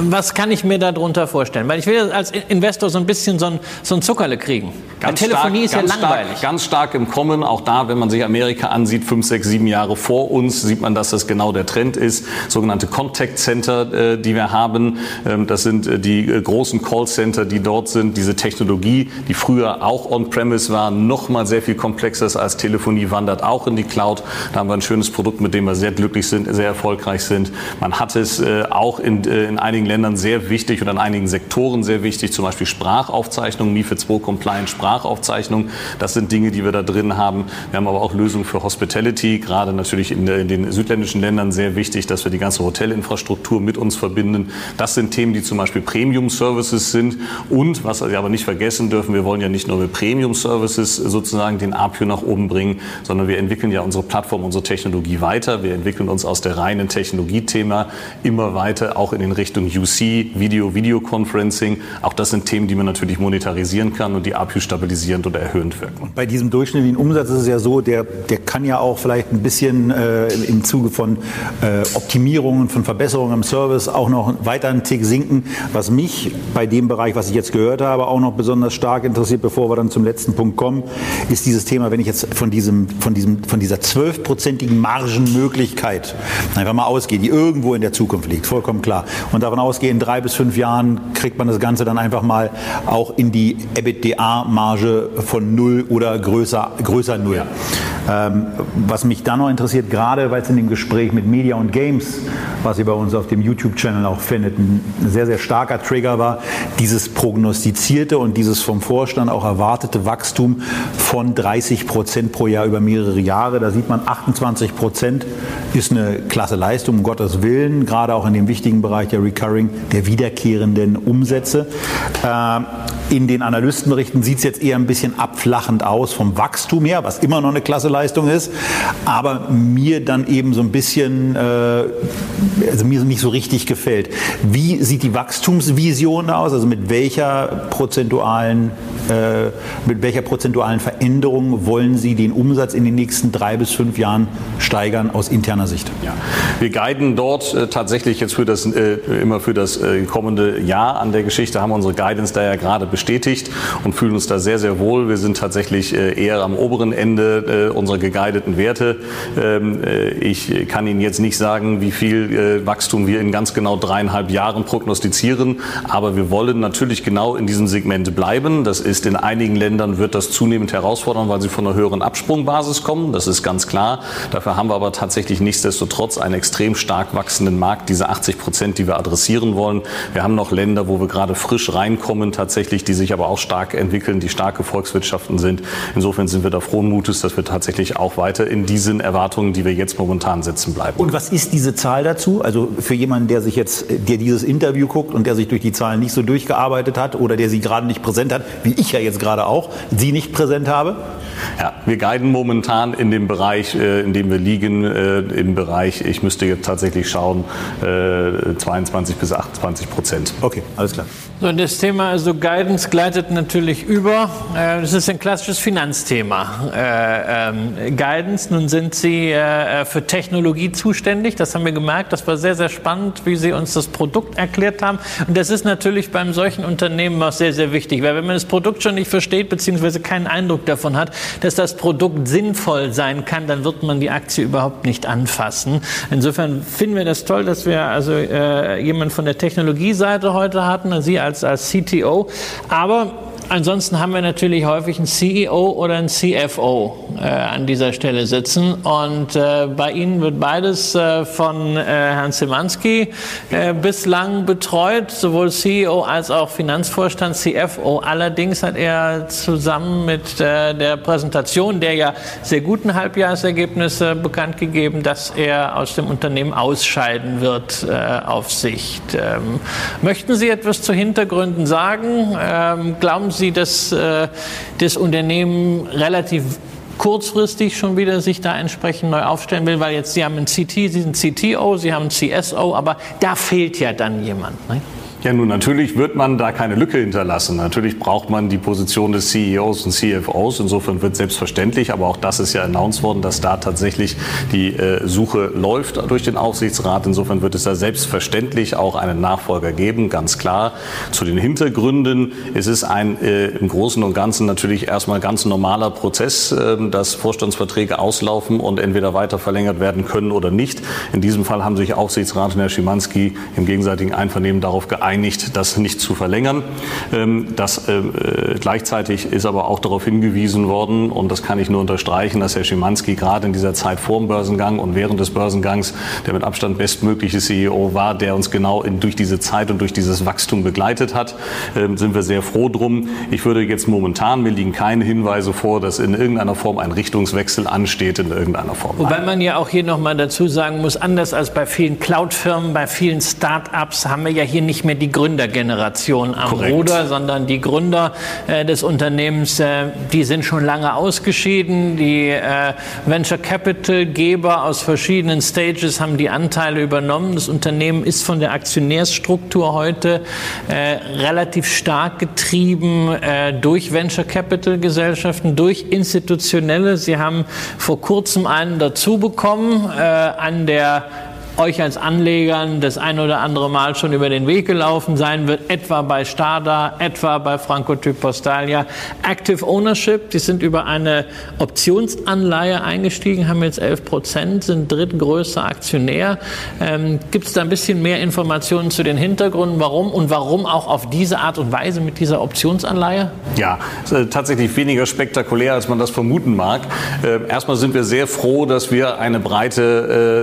Speaker 3: was kann ich mir darunter vorstellen? Weil ich will als Investor so ein bisschen so ein, so ein Zuckerle kriegen.
Speaker 4: Ganz Telefonie stark, ist ja langweilig. Stark, ganz stark im Kommen. Auch da, wenn man sich Amerika ansieht, fünf, sechs, sieben Jahre vor uns, sieht man, dass das genau der Trend ist. Sogenannte Contact Center, äh, die wir haben. Ähm, das sind äh, die äh, großen Callcenter, die dort sind. Diese Technologie, die früher auch on-premise war, noch mal sehr viel komplexer ist als Telefonie, wandert auch in die Cloud. Da haben wir ein schönes Produkt, mit dem wir sehr glücklich sind, sehr erfolgreich sind. Man hat es auch in, in einigen Ländern sehr wichtig oder in einigen Sektoren sehr wichtig, zum Beispiel Sprachaufzeichnung, MIFID 2 Compliant Sprachaufzeichnung. Das sind Dinge, die wir da drin haben. Wir haben aber auch Lösungen für Hospitality, gerade natürlich in, in den südländischen Ländern sehr wichtig, dass wir die ganze Hotelinfrastruktur mit uns verbinden. Das sind Themen, die zum Beispiel Premium Services sind. Und was wir aber nicht vergessen dürfen, wir wollen ja nicht nur mit Premium Services sozusagen den APU nach oben bringen, sondern wir entwickeln ja unsere Plattform, unsere Technologie weiter. Wir entwickeln uns aus der reinen Technologiethema immer weiter, auch in den Richtung UC, Video, Videoconferencing. Auch das sind Themen, die man natürlich monetarisieren kann und die APU stabilisierend oder erhöhend wirken.
Speaker 2: Bei diesem durchschnittlichen Umsatz ist es ja so, der, der kann ja auch vielleicht ein bisschen äh, im Zuge von äh, Optimierungen, von Verbesserungen im Service auch noch weiter einen Tick sinken. Was mich bei dem Bereich, was ich jetzt gehört habe, auch noch besonders stark interessiert, bevor wir dann zum letzten Punkt kommen, ist dieses Thema, wenn ich jetzt von, diesem, von, diesem, von dieser zwölfprozentigen Margenmöglichkeit einfach mal ausgehe, die irgendwo in der Zukunft liegt, vollkommen klar, und davon ausgehe, in drei bis fünf Jahren kriegt man das Ganze dann einfach mal auch in die EBITDA-Marge von null oder größer, größer null. Ja. Ähm, was mich dann noch interessiert, gerade weil es in dem Gespräch mit Media und Games, was ihr bei uns auf dem YouTube-Channel auch findet, ein sehr, sehr starker Trigger war, dieses prognostizierte und dieses vom Vorstand auch erwartete Wachstum von 30 Prozent pro Jahr über mehrere Jahre. Da sieht man, 28 Prozent ist eine klasse Leistung, um Gottes Willen, gerade auch in dem wichtigen Bereich der Recurring, der wiederkehrenden Umsätze. Äh, in den Analystenberichten sieht es jetzt eher ein bisschen abflachend aus vom Wachstum her, was immer noch eine klasse Leistung ist, aber mir dann eben so ein bisschen, äh, also mir nicht so richtig gefällt. Wie sieht die Wachstumsvision aus? Also mit welcher prozentualen, äh, mit welcher prozentualen Veränderung wollen Sie den Umsatz in den nächsten drei bis fünf Jahren steigern aus interner Sicht?
Speaker 4: Ja. Wir guiden dort tatsächlich jetzt für das, immer für das äh, kommende Jahr an der Geschichte, haben unsere Guidance da ja gerade bestätigt und fühlen uns da sehr, sehr wohl. Wir sind tatsächlich äh, eher am oberen Ende äh, unserer geguideten Werte. Ähm, äh, ich kann Ihnen jetzt nicht sagen, wie viel Wachstum wir in ganz genau dreieinhalb Jahren prognostizieren, aber wir wollen natürlich genau in diesem Segment bleiben. Das ist in einigen Ländern wird das zunehmend herausfordern, weil sie von einer höheren Absprungbasis kommen. Das ist ganz klar. Dafür haben wir aber tatsächlich nichtsdestotrotz einen extrem stark wachsenden Markt, diese 80 Prozent, die wir adressieren wollen. Wir haben noch Länder, wo wir gerade frisch reinkommen, tatsächlich die sich aber auch stark entwickeln, die starke Volkswirtschaften sind. Insofern sind wir da frohen Mutes, dass wir tatsächlich auch weiter in diesen Erwartungen, die wir jetzt momentan setzen, bleiben.
Speaker 2: Und was ist diese Zahl dazu? Also für jemanden, der sich jetzt, der dieses Interview guckt und der sich durch die Zahlen nicht so durchgearbeitet hat oder der sie gerade nicht präsent hat, wie ich ja jetzt gerade auch, sie nicht präsent habe?
Speaker 4: Ja, wir guiden momentan in dem Bereich, äh, in dem wir liegen, äh, im Bereich, ich müsste jetzt tatsächlich schauen, 22 äh, bis 28 Prozent.
Speaker 2: Okay, alles klar.
Speaker 3: So, und das Thema also Guidance gleitet natürlich über. Äh, das ist ein klassisches Finanzthema. Äh, ähm, Guidance, nun sind Sie äh, für Technologie zuständig. Das haben wir gemerkt. Das war sehr, sehr spannend, wie Sie uns das Produkt erklärt haben. Und das ist natürlich beim solchen Unternehmen auch sehr, sehr wichtig. Weil wenn man das Produkt schon nicht versteht, beziehungsweise keinen Eindruck davon hat, dass das Produkt sinnvoll sein kann, dann wird man die Aktie überhaupt nicht anfassen. Insofern finden wir das toll, dass wir also äh, jemanden von der Technologieseite heute hatten, Sie als, als CTO. Aber ansonsten haben wir natürlich häufig einen CEO oder einen CFO. äh, an dieser Stelle sitzen. Und äh, bei Ihnen wird beides äh, von äh, Herrn Simanski äh, bislang betreut, sowohl CEO als auch Finanzvorstand, CFO. Allerdings hat er zusammen mit äh, der Präsentation der ja sehr guten Halbjahresergebnisse bekannt gegeben, dass er aus dem Unternehmen ausscheiden wird auf Sicht. Ähm, möchten Sie etwas zu Hintergründen sagen? Ähm, glauben Sie, dass das Unternehmen relativ kurzfristig schon wieder sich da entsprechend neu aufstellen will, weil jetzt Sie haben einen CT, Sie sind CTO, Sie haben einen CSO, aber da fehlt ja dann jemand. Ne?
Speaker 4: Ja, nun natürlich wird man da keine Lücke hinterlassen. Natürlich braucht man die Position des CEOs und CFOs. Insofern wird selbstverständlich, aber auch das ist ja announced worden, dass da tatsächlich die äh, Suche läuft durch den Aufsichtsrat. Insofern wird es da selbstverständlich auch einen Nachfolger geben, ganz klar. Zu den Hintergründen ist es ein äh, im Großen und Ganzen natürlich erstmal ganz normaler Prozess, äh, dass Vorstandsverträge auslaufen und entweder weiter verlängert werden können oder nicht. In diesem Fall haben sich Aufsichtsrat und Herr Schimanski im gegenseitigen Einvernehmen darauf geeinigt, geeinigt, das nicht zu verlängern. Ähm, das, äh, gleichzeitig ist aber auch darauf hingewiesen worden, und das kann ich nur unterstreichen, dass Herr Schimanski gerade in dieser Zeit vor dem Börsengang und während des Börsengangs der mit Abstand bestmögliche CEO war, der uns genau in, durch diese Zeit und durch dieses Wachstum begleitet hat. Ähm, sind wir sehr froh drum. Ich würde jetzt momentan, mir liegen keine Hinweise vor, dass in irgendeiner Form ein Richtungswechsel ansteht in irgendeiner Form.
Speaker 3: Wobei man ja auch hier nochmal dazu sagen muss, anders als bei vielen Cloud-Firmen, bei vielen Start-ups haben wir ja hier nicht mehr die Gründergeneration am Korrekt. Ruder, sondern die Gründer äh, des Unternehmens, äh, die sind schon lange ausgeschieden. Die äh, Venture Capital Geber aus verschiedenen Stages haben die Anteile übernommen. Das Unternehmen ist von der Aktionärsstruktur heute äh, relativ stark getrieben äh, durch Venture Capital Gesellschaften, durch institutionelle. Sie haben vor kurzem einen dazu bekommen äh, an der euch als Anlegern das ein oder andere Mal schon über den Weg gelaufen sein wird, etwa bei Stada, etwa bei Francotyp Postalia. Active Ownership, die sind über eine Optionsanleihe eingestiegen, haben jetzt 11 Prozent, sind drittgrößter Aktionär. Ähm, Gibt es da ein bisschen mehr Informationen zu den Hintergründen, warum und warum auch auf diese Art und Weise mit dieser Optionsanleihe?
Speaker 4: Ja, äh, tatsächlich weniger spektakulär, als man das vermuten mag. Äh, erstmal sind wir sehr froh, dass wir eine breite,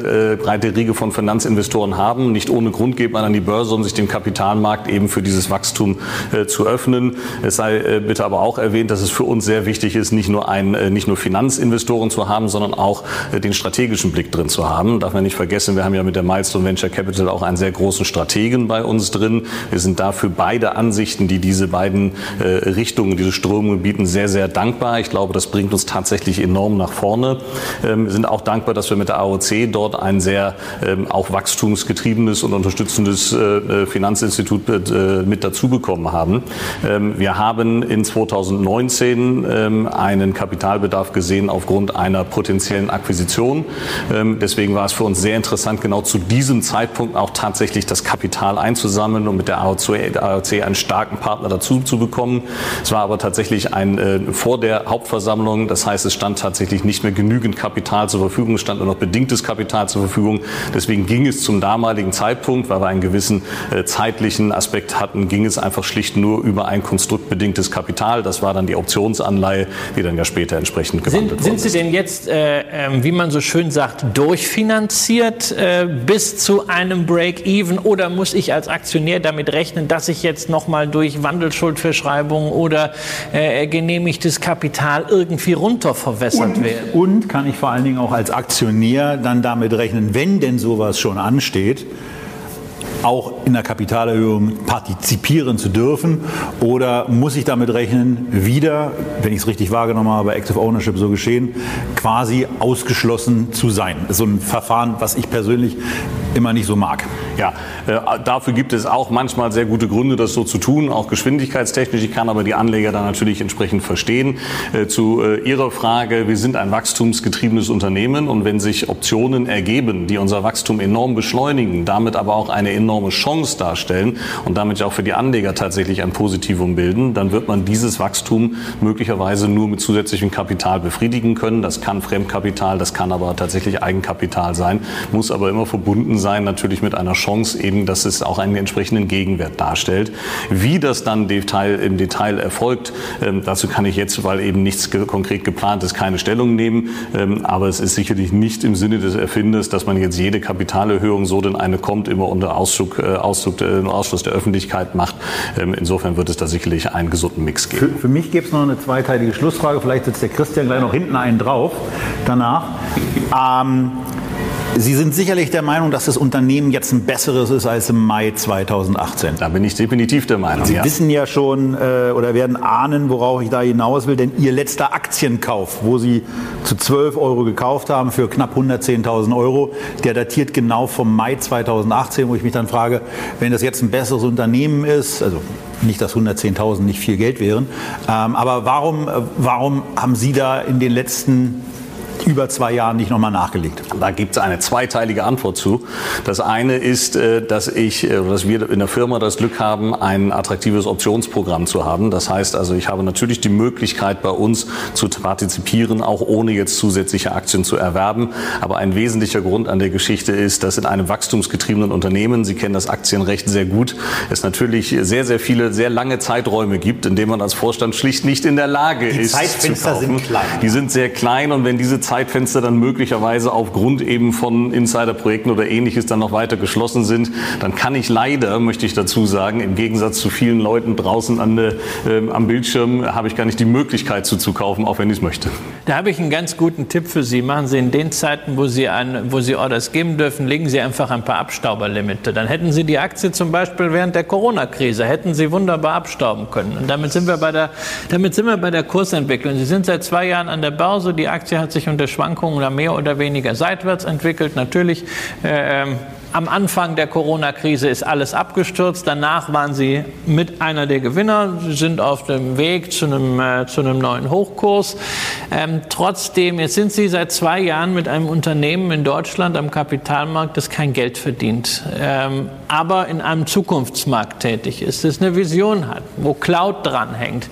Speaker 4: äh, äh breite Riege von von Finanzinvestoren haben. Nicht ohne Grund geht man an die Börse, um sich den Kapitalmarkt eben für dieses Wachstum äh, zu öffnen. Es sei äh, bitte aber auch erwähnt, dass es für uns sehr wichtig ist, nicht nur, ein, äh, nicht nur Finanzinvestoren zu haben, sondern auch äh, den strategischen Blick drin zu haben. Darf man nicht vergessen, wir haben ja mit der Milestone Venture Capital auch einen sehr großen Strategen bei uns drin. Wir sind dafür beide Ansichten, die diese beiden äh, Richtungen, diese Strömungen bieten, sehr, sehr dankbar. Ich glaube, das bringt uns tatsächlich enorm nach vorne. Ähm, wir sind auch dankbar, dass wir mit der AOC dort ein sehr äh, auch wachstumsgetriebenes und unterstützendes äh, äh, Finanzinstitut äh, mit dazu bekommen haben. Ähm, wir haben in 2019 ähm, einen Kapitalbedarf gesehen aufgrund einer potenziellen Akquisition. Deswegen war es für uns sehr interessant, genau zu diesem Zeitpunkt auch tatsächlich das Kapital einzusammeln und mit der AOC, AOC einen starken Partner dazu zu bekommen. Es war aber tatsächlich ein vor der Hauptversammlung. Das heißt, es stand tatsächlich nicht mehr genügend Kapital zur Verfügung, es stand nur noch bedingtes Kapital zur Verfügung. Deswegen ging es zum damaligen Zeitpunkt, weil wir einen gewissen äh, zeitlichen Aspekt hatten, ging es einfach schlicht nur über ein konstruktbedingtes Kapital. Das war dann die Optionsanleihe, die dann ja später entsprechend gewandelt
Speaker 3: sind, sind Sie denn jetzt, äh, ähm, wie man so schön sagt, durchfinanziert äh, bis zu einem Break-Even oder muss ich als Aktionär damit rechnen, dass ich jetzt nochmal durch Wandelschuldverschreibung oder äh, genehmigtes Kapital irgendwie runterverwässert werde?
Speaker 2: Und kann ich vor allen Dingen auch als Aktionär dann damit rechnen, wenn denn sowas schon ansteht, auch in der Kapitalerhöhung partizipieren zu dürfen? Oder muss ich damit rechnen, wieder, wenn ich es richtig wahrgenommen habe, bei Active Ownership so geschehen, quasi ausgeschlossen zu sein? Das ist so ein Verfahren, was ich persönlich immer nicht so mag.
Speaker 4: Ja, äh, dafür gibt es auch manchmal sehr gute Gründe, das so zu tun, auch geschwindigkeitstechnisch. Ich kann aber die Anleger da natürlich entsprechend verstehen. Äh, zu äh, Ihrer Frage, wir sind ein wachstumsgetriebenes Unternehmen und wenn sich Optionen ergeben, die unser Wachstum enorm beschleunigen, damit aber auch eine enorme Chance darstellen und damit auch für die Anleger tatsächlich ein Positivum bilden, dann wird man dieses Wachstum möglicherweise nur mit zusätzlichem Kapital befriedigen können. Das kann Fremdkapital, das kann aber tatsächlich Eigenkapital sein, muss aber immer verbunden sein natürlich mit einer Chance eben, dass es auch einen entsprechenden Gegenwert darstellt. Wie das dann Detail, im Detail erfolgt, ähm, dazu kann ich jetzt, weil eben nichts ge konkret geplant ist, keine Stellung nehmen. Ähm, aber es ist sicherlich nicht im Sinne des Erfinders, dass man jetzt jede Kapitalerhöhung, so denn eine kommt, immer unter Auszug, äh, Auszug, äh, Ausschluss der Öffentlichkeit macht. Ähm, insofern wird es da sicherlich einen gesunden Mix geben.
Speaker 2: Für, für mich gibt es noch eine zweiteilige Schlussfrage. Vielleicht sitzt der Christian gleich noch hinten einen drauf danach. Ähm, Sie sind sicherlich der Meinung, dass das Unternehmen jetzt ein besseres ist als im Mai 2018.
Speaker 4: Da bin ich definitiv der Meinung.
Speaker 2: Sie ja. wissen ja schon äh, oder werden ahnen, worauf ich da hinaus will, denn Ihr letzter Aktienkauf, wo Sie zu 12 Euro gekauft haben für knapp 110.000 Euro, der datiert genau vom Mai 2018, wo ich mich dann frage, wenn das jetzt ein besseres Unternehmen ist, also nicht, dass 110.000 nicht viel Geld wären, ähm, aber warum, äh, warum haben Sie da in den letzten über zwei Jahren nicht nochmal nachgelegt?
Speaker 4: Da gibt es eine zweiteilige Antwort zu. Das eine ist, äh, dass ich, äh, dass wir in der Firma das Glück haben, ein attraktives Optionsprogramm zu haben. Das heißt also, ich habe natürlich die Möglichkeit, bei uns zu partizipieren, auch ohne jetzt zusätzliche Aktien zu erwerben. Aber ein wesentlicher Grund an der Geschichte ist, dass in einem wachstumsgetriebenen Unternehmen, Sie kennen das Aktienrecht sehr gut, es natürlich sehr, sehr viele, sehr lange Zeiträume gibt, in denen man als Vorstand schlicht nicht in der Lage
Speaker 2: die
Speaker 4: ist.
Speaker 2: Die Zeitfenster sind klein.
Speaker 4: Die sind sehr klein und wenn diese Zeitfenster dann möglicherweise aufgrund eben von Insiderprojekten oder ähnliches dann noch weiter geschlossen sind, dann kann ich leider, möchte ich dazu sagen, im Gegensatz zu vielen Leuten draußen an der, äh, am Bildschirm, habe ich gar nicht die Möglichkeit zuzukaufen, auch wenn ich es möchte.
Speaker 3: Da habe ich einen ganz guten Tipp für Sie. Machen Sie in den Zeiten, wo Sie, ein, wo Sie Orders geben dürfen, legen Sie einfach ein paar Abstauberlimite. Dann hätten Sie die Aktie zum Beispiel während der Corona-Krise, hätten Sie wunderbar abstauben können. Und damit sind wir bei der, damit sind wir bei der Kursentwicklung. Sie sind seit zwei Jahren an der Börse, die Aktie hat sich unter Schwankungen oder mehr oder weniger seitwärts entwickelt. Natürlich äh, ähm, am Anfang der Corona-Krise ist alles abgestürzt. Danach waren sie mit einer der Gewinner. Sie sind auf dem Weg zu einem, äh, zu einem neuen Hochkurs. Ähm, trotzdem, jetzt sind sie seit zwei Jahren mit einem Unternehmen in Deutschland am Kapitalmarkt, das kein Geld verdient, ähm, aber in einem Zukunftsmarkt tätig ist, das eine Vision hat, wo Cloud dranhängt.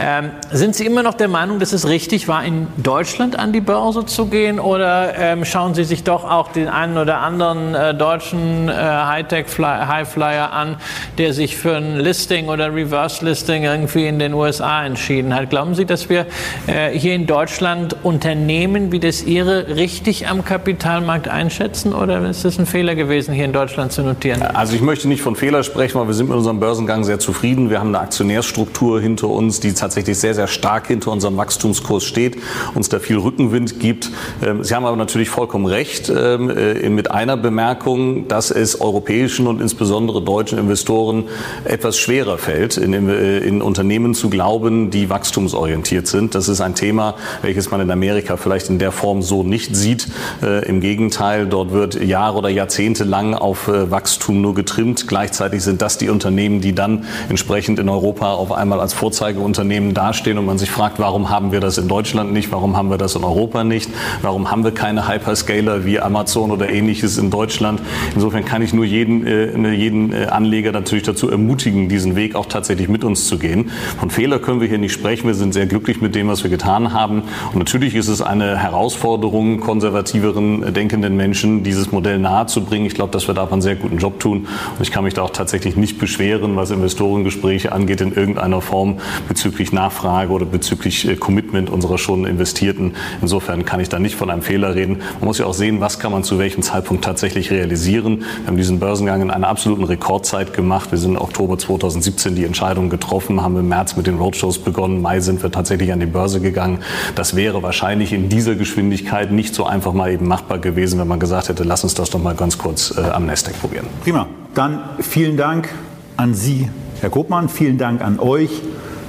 Speaker 3: Ähm, sind Sie immer noch der Meinung, dass es richtig war, in Deutschland an die Börse zu gehen oder ähm, schauen Sie sich doch auch den einen oder anderen äh, deutschen deutschen äh, Hightech-Highflyer an, der sich für ein Listing oder Reverse-Listing irgendwie in den USA entschieden hat. Glauben Sie, dass wir äh, hier in Deutschland Unternehmen wie das Ihre richtig am Kapitalmarkt einschätzen oder ist es ein Fehler gewesen, hier in Deutschland zu notieren?
Speaker 4: Also ich möchte nicht von Fehler sprechen, weil wir sind mit unserem Börsengang sehr zufrieden. Wir haben eine Aktionärsstruktur hinter uns, die tatsächlich sehr, sehr stark hinter unserem Wachstumskurs steht, uns da viel Rückenwind gibt. Ähm, Sie haben aber natürlich vollkommen recht ähm, äh, mit einer Bemerkung, dass es europäischen und insbesondere deutschen Investoren etwas schwerer fällt, in, in, Unternehmen zu glauben, die wachstumsorientiert sind. Das ist ein Thema, welches man in Amerika vielleicht in der Form so nicht sieht. Äh, Im Gegenteil, dort wird Jahre oder Jahrzehnte lang auf äh, Wachstum nur getrimmt. Gleichzeitig sind das die Unternehmen, die dann entsprechend in Europa auf einmal als Vorzeigeunternehmen dastehen und man sich fragt, warum haben wir das in Deutschland nicht, warum haben wir das in Europa nicht, warum haben wir keine Hyperscaler wie Amazon oder ähnliches in Deutschland, Insofern kann ich nur jeden, äh, jeden äh, Anleger natürlich dazu ermutigen, diesen Weg auch tatsächlich mit uns zu gehen. Von Fehler können wir hier nicht sprechen. Wir sind sehr glücklich mit dem, was wir getan haben. Und natürlich ist es eine Herausforderung, konservativeren, äh, denkenden Menschen dieses Modell nahezubringen. Ich glaube, dass wir da einen sehr guten Job tun. Und ich kann mich da auch tatsächlich nicht beschweren, was Investorengespräche angeht, in irgendeiner Form bezüglich Nachfrage oder bezüglich Commitment unserer schon Investierten. Insofern kann ich da nicht von einem Fehler reden. Man muss ja auch sehen, was kann man zu welchem Zeitpunkt tatsächlich realisieren. Wir haben diesen Börsengang in einer absoluten Rekordzeit gemacht. Wir sind im Oktober 2017 die Entscheidung getroffen, haben im März mit den Roadshows begonnen. Mai sind wir tatsächlich an die Börse gegangen. Das wäre wahrscheinlich in dieser Geschwindigkeit nicht so einfach mal eben machbar gewesen, wenn man gesagt hätte, lass uns das doch mal ganz kurz äh, am Nasdaq probieren.
Speaker 2: Prima. Dann vielen Dank an Sie, Herr Kopmann. Vielen Dank an euch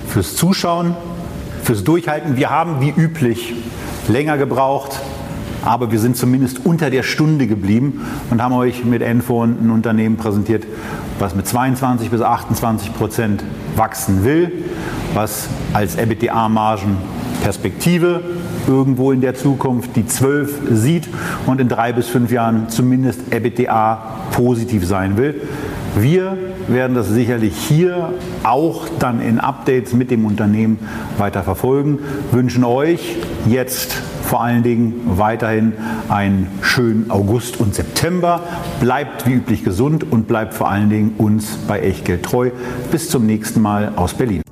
Speaker 2: fürs Zuschauen, fürs Durchhalten. Wir haben wie üblich länger gebraucht aber wir sind zumindest unter der Stunde geblieben und haben euch mit Enphone ein Unternehmen präsentiert, was mit 22 bis 28 Prozent wachsen will, was als EBITDA-Margen Perspektive irgendwo in der Zukunft die 12 sieht und in drei bis fünf Jahren zumindest EBITDA positiv sein will. Wir werden das sicherlich hier auch dann in Updates mit dem Unternehmen weiter verfolgen. Wünschen euch jetzt vor allen Dingen weiterhin einen schönen August und September. Bleibt wie üblich gesund und bleibt vor allen Dingen uns bei Echtgeld treu. Bis zum nächsten Mal aus Berlin.